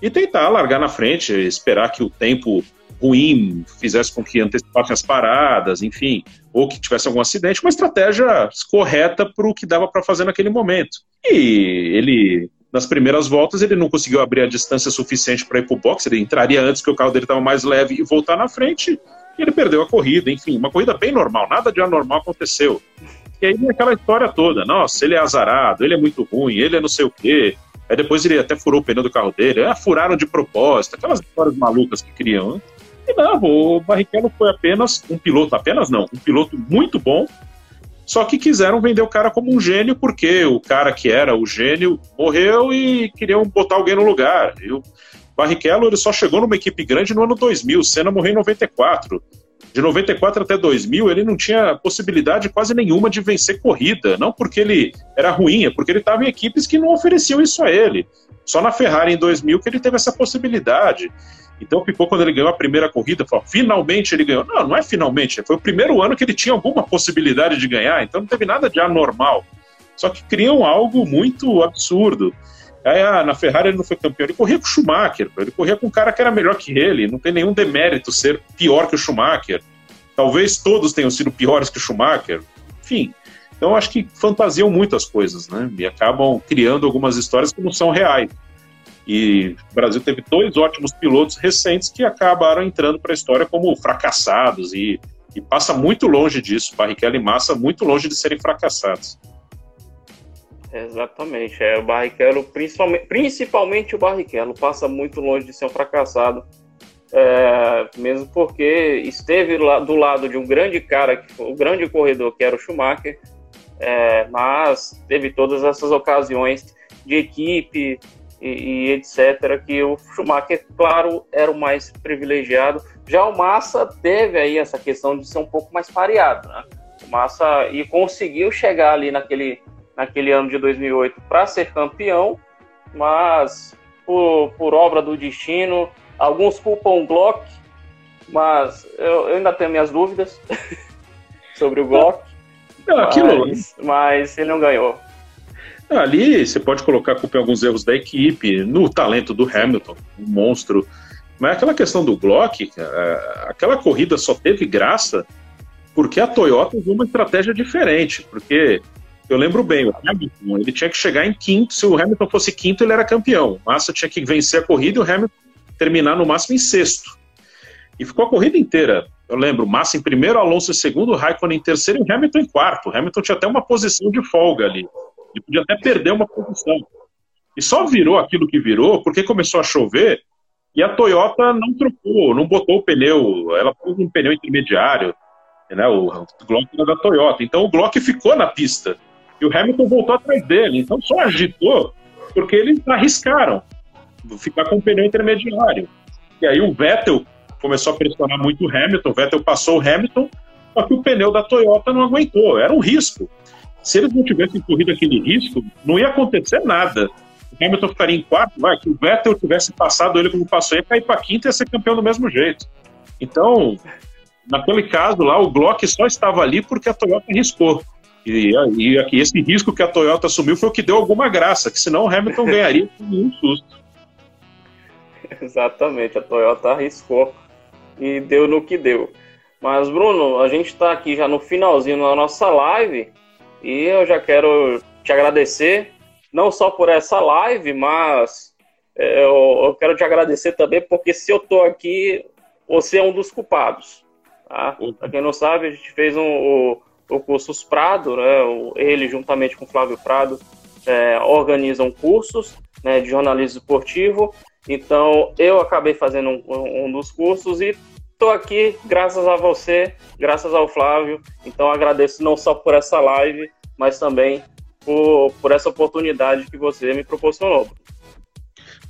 e tentar largar na frente, esperar que o tempo ruim fizesse com que antecipassem as paradas, enfim, ou que tivesse algum acidente, uma estratégia correta para o que dava para fazer naquele momento. E ele, nas primeiras voltas, ele não conseguiu abrir a distância suficiente para ir para o box, ele entraria antes que o carro dele estava mais leve e voltar na frente, e ele perdeu a corrida, enfim, uma corrida bem normal, nada de anormal aconteceu. E aí aquela história toda, nossa, ele é azarado, ele é muito ruim, ele é não sei o quê, Aí depois ele até furou o pneu do carro dele, ah, furaram de propósito, aquelas histórias malucas que criam. Né? E não, o Barrichello foi apenas um piloto, apenas não, um piloto muito bom, só que quiseram vender o cara como um gênio, porque o cara que era o gênio morreu e queriam botar alguém no lugar. E o Barrichello ele só chegou numa equipe grande no ano 2000, Senna morreu em 94. De 94 até 2000, ele não tinha possibilidade quase nenhuma de vencer corrida. Não porque ele era ruim, é porque ele estava em equipes que não ofereciam isso a ele. Só na Ferrari em 2000 que ele teve essa possibilidade. Então ficou quando ele ganhou a primeira corrida, falou, finalmente ele ganhou. Não, não é finalmente, foi o primeiro ano que ele tinha alguma possibilidade de ganhar, então não teve nada de anormal. Só que criam algo muito absurdo. Aí, ah, na Ferrari ele não foi campeão, ele corria com o Schumacher, ele corria com um cara que era melhor que ele, não tem nenhum demérito ser pior que o Schumacher. Talvez todos tenham sido piores que o Schumacher. Enfim, então acho que fantasiam muito as coisas, né? E acabam criando algumas histórias que não são reais. E o Brasil teve dois ótimos pilotos recentes que acabaram entrando para a história como fracassados e, e, passa muito longe disso. Barrichello e Massa muito longe de serem fracassados. Exatamente. É, o Barrichello, principalmente, principalmente o Barrichello, passa muito longe de ser um fracassado. É, mesmo porque esteve lá, do lado de um grande cara, o grande corredor que era o Schumacher, é, mas teve todas essas ocasiões de equipe, e, e, etc., que o Schumacher, claro, era o mais privilegiado. Já o Massa teve aí essa questão de ser um pouco mais pareado, né? O Massa e conseguiu chegar ali naquele, naquele ano de 2008 para ser campeão, mas por, por obra do destino. Alguns culpam o Glock, mas eu, eu ainda tenho minhas dúvidas sobre o Glock. Não, aquilo... mas, mas ele não ganhou. Ali você pode colocar a culpa em alguns erros da equipe, no talento do Hamilton, um monstro. Mas aquela questão do Glock, aquela corrida só teve graça porque a Toyota usou uma estratégia diferente. Porque eu lembro bem, o Hamilton ele tinha que chegar em quinto. Se o Hamilton fosse quinto, ele era campeão. O Massa tinha que vencer a corrida e o Hamilton terminar no máximo em sexto. E ficou a corrida inteira. Eu lembro, Massa em primeiro, Alonso em segundo, Raikkonen em terceiro e Hamilton em quarto. O Hamilton tinha até uma posição de folga ali. Ele podia até perder uma posição. E só virou aquilo que virou porque começou a chover e a Toyota não trocou, não botou o pneu, ela pôs um pneu intermediário, né, o Glock era da Toyota. Então o Glock ficou na pista e o Hamilton voltou atrás dele. Então só agitou porque eles arriscaram ficar com o pneu intermediário. E aí o Vettel começou a pressionar muito o Hamilton, o Vettel passou o Hamilton, só que o pneu da Toyota não aguentou, era um risco. Se eles não tivessem corrido aquele risco, não ia acontecer nada. O Hamilton ficaria em quarto, vai, que o Vettel tivesse passado ele como passou, ia cair para quinto e ia ser campeão do mesmo jeito. Então, naquele caso lá, o Glock só estava ali porque a Toyota arriscou. E, e, e esse risco que a Toyota assumiu foi o que deu alguma graça, que senão o Hamilton ganharia com um susto. Exatamente, a Toyota arriscou e deu no que deu. Mas, Bruno, a gente está aqui já no finalzinho da nossa live e eu já quero te agradecer, não só por essa live, mas é, eu, eu quero te agradecer também, porque se eu estou aqui, você é um dos culpados. Tá? Para quem não sabe, a gente fez um, o, o Cursos Prado, né? ele juntamente com o Flávio Prado é, organizam cursos né, de jornalismo esportivo. Então eu acabei fazendo um, um dos cursos e estou aqui graças a você, graças ao Flávio. Então agradeço não só por essa live, mas também por, por essa oportunidade que você me proporcionou.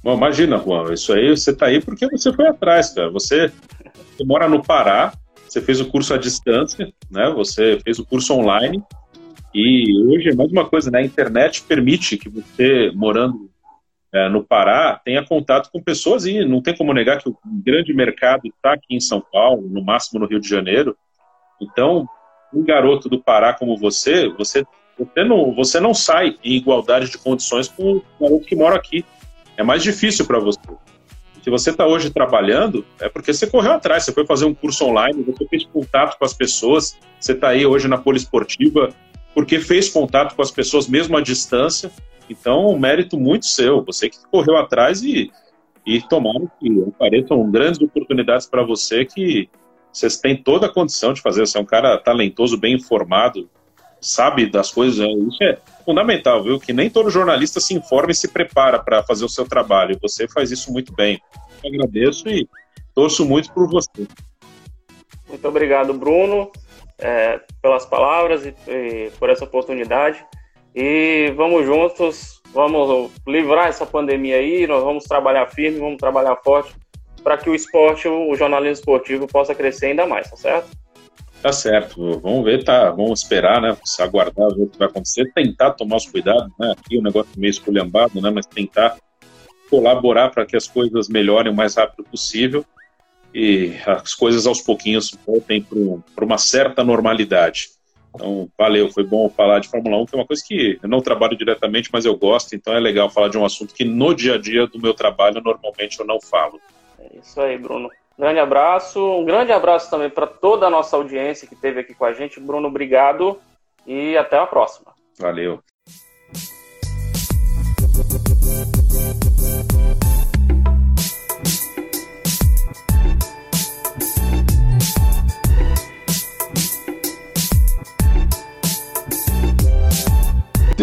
Bom, imagina, Juan, isso aí você está aí porque você foi atrás, cara. Você, você mora no Pará, você fez o curso à distância, né? Você fez o curso online e hoje é mais uma coisa, né? A internet permite que você, morando no Pará, tenha contato com pessoas e não tem como negar que o grande mercado está aqui em São Paulo, no máximo no Rio de Janeiro. Então, um garoto do Pará como você, você, você, não, você não sai em igualdade de condições com o garoto que mora aqui. É mais difícil para você. Se você está hoje trabalhando, é porque você correu atrás, você foi fazer um curso online, você fez contato com as pessoas, você está aí hoje na poliesportiva, porque fez contato com as pessoas mesmo à distância. Então, um mérito muito seu, você que correu atrás e, e tomara que apareçam grandes oportunidades para você que vocês têm toda a condição de fazer. Você é um cara talentoso, bem informado, sabe das coisas. Né? Isso é fundamental, viu? Que nem todo jornalista se informa e se prepara para fazer o seu trabalho. Você faz isso muito bem. Eu agradeço e torço muito por você. Muito obrigado, Bruno, é, pelas palavras e, e por essa oportunidade. E vamos juntos, vamos livrar essa pandemia aí, nós vamos trabalhar firme, vamos trabalhar forte para que o esporte, o jornalismo esportivo possa crescer ainda mais, tá certo? Tá certo, vamos ver, tá, vamos esperar, né, aguardar ver o que vai acontecer, tentar tomar os cuidados, né, aqui o negócio meio esculhambado, né, mas tentar colaborar para que as coisas melhorem o mais rápido possível e as coisas aos pouquinhos voltem para uma certa normalidade. Então, valeu, foi bom falar de Fórmula 1, que é uma coisa que eu não trabalho diretamente, mas eu gosto, então é legal falar de um assunto que no dia a dia do meu trabalho normalmente eu não falo. É isso aí, Bruno. Grande abraço. Um grande abraço também para toda a nossa audiência que esteve aqui com a gente. Bruno, obrigado e até a próxima. Valeu.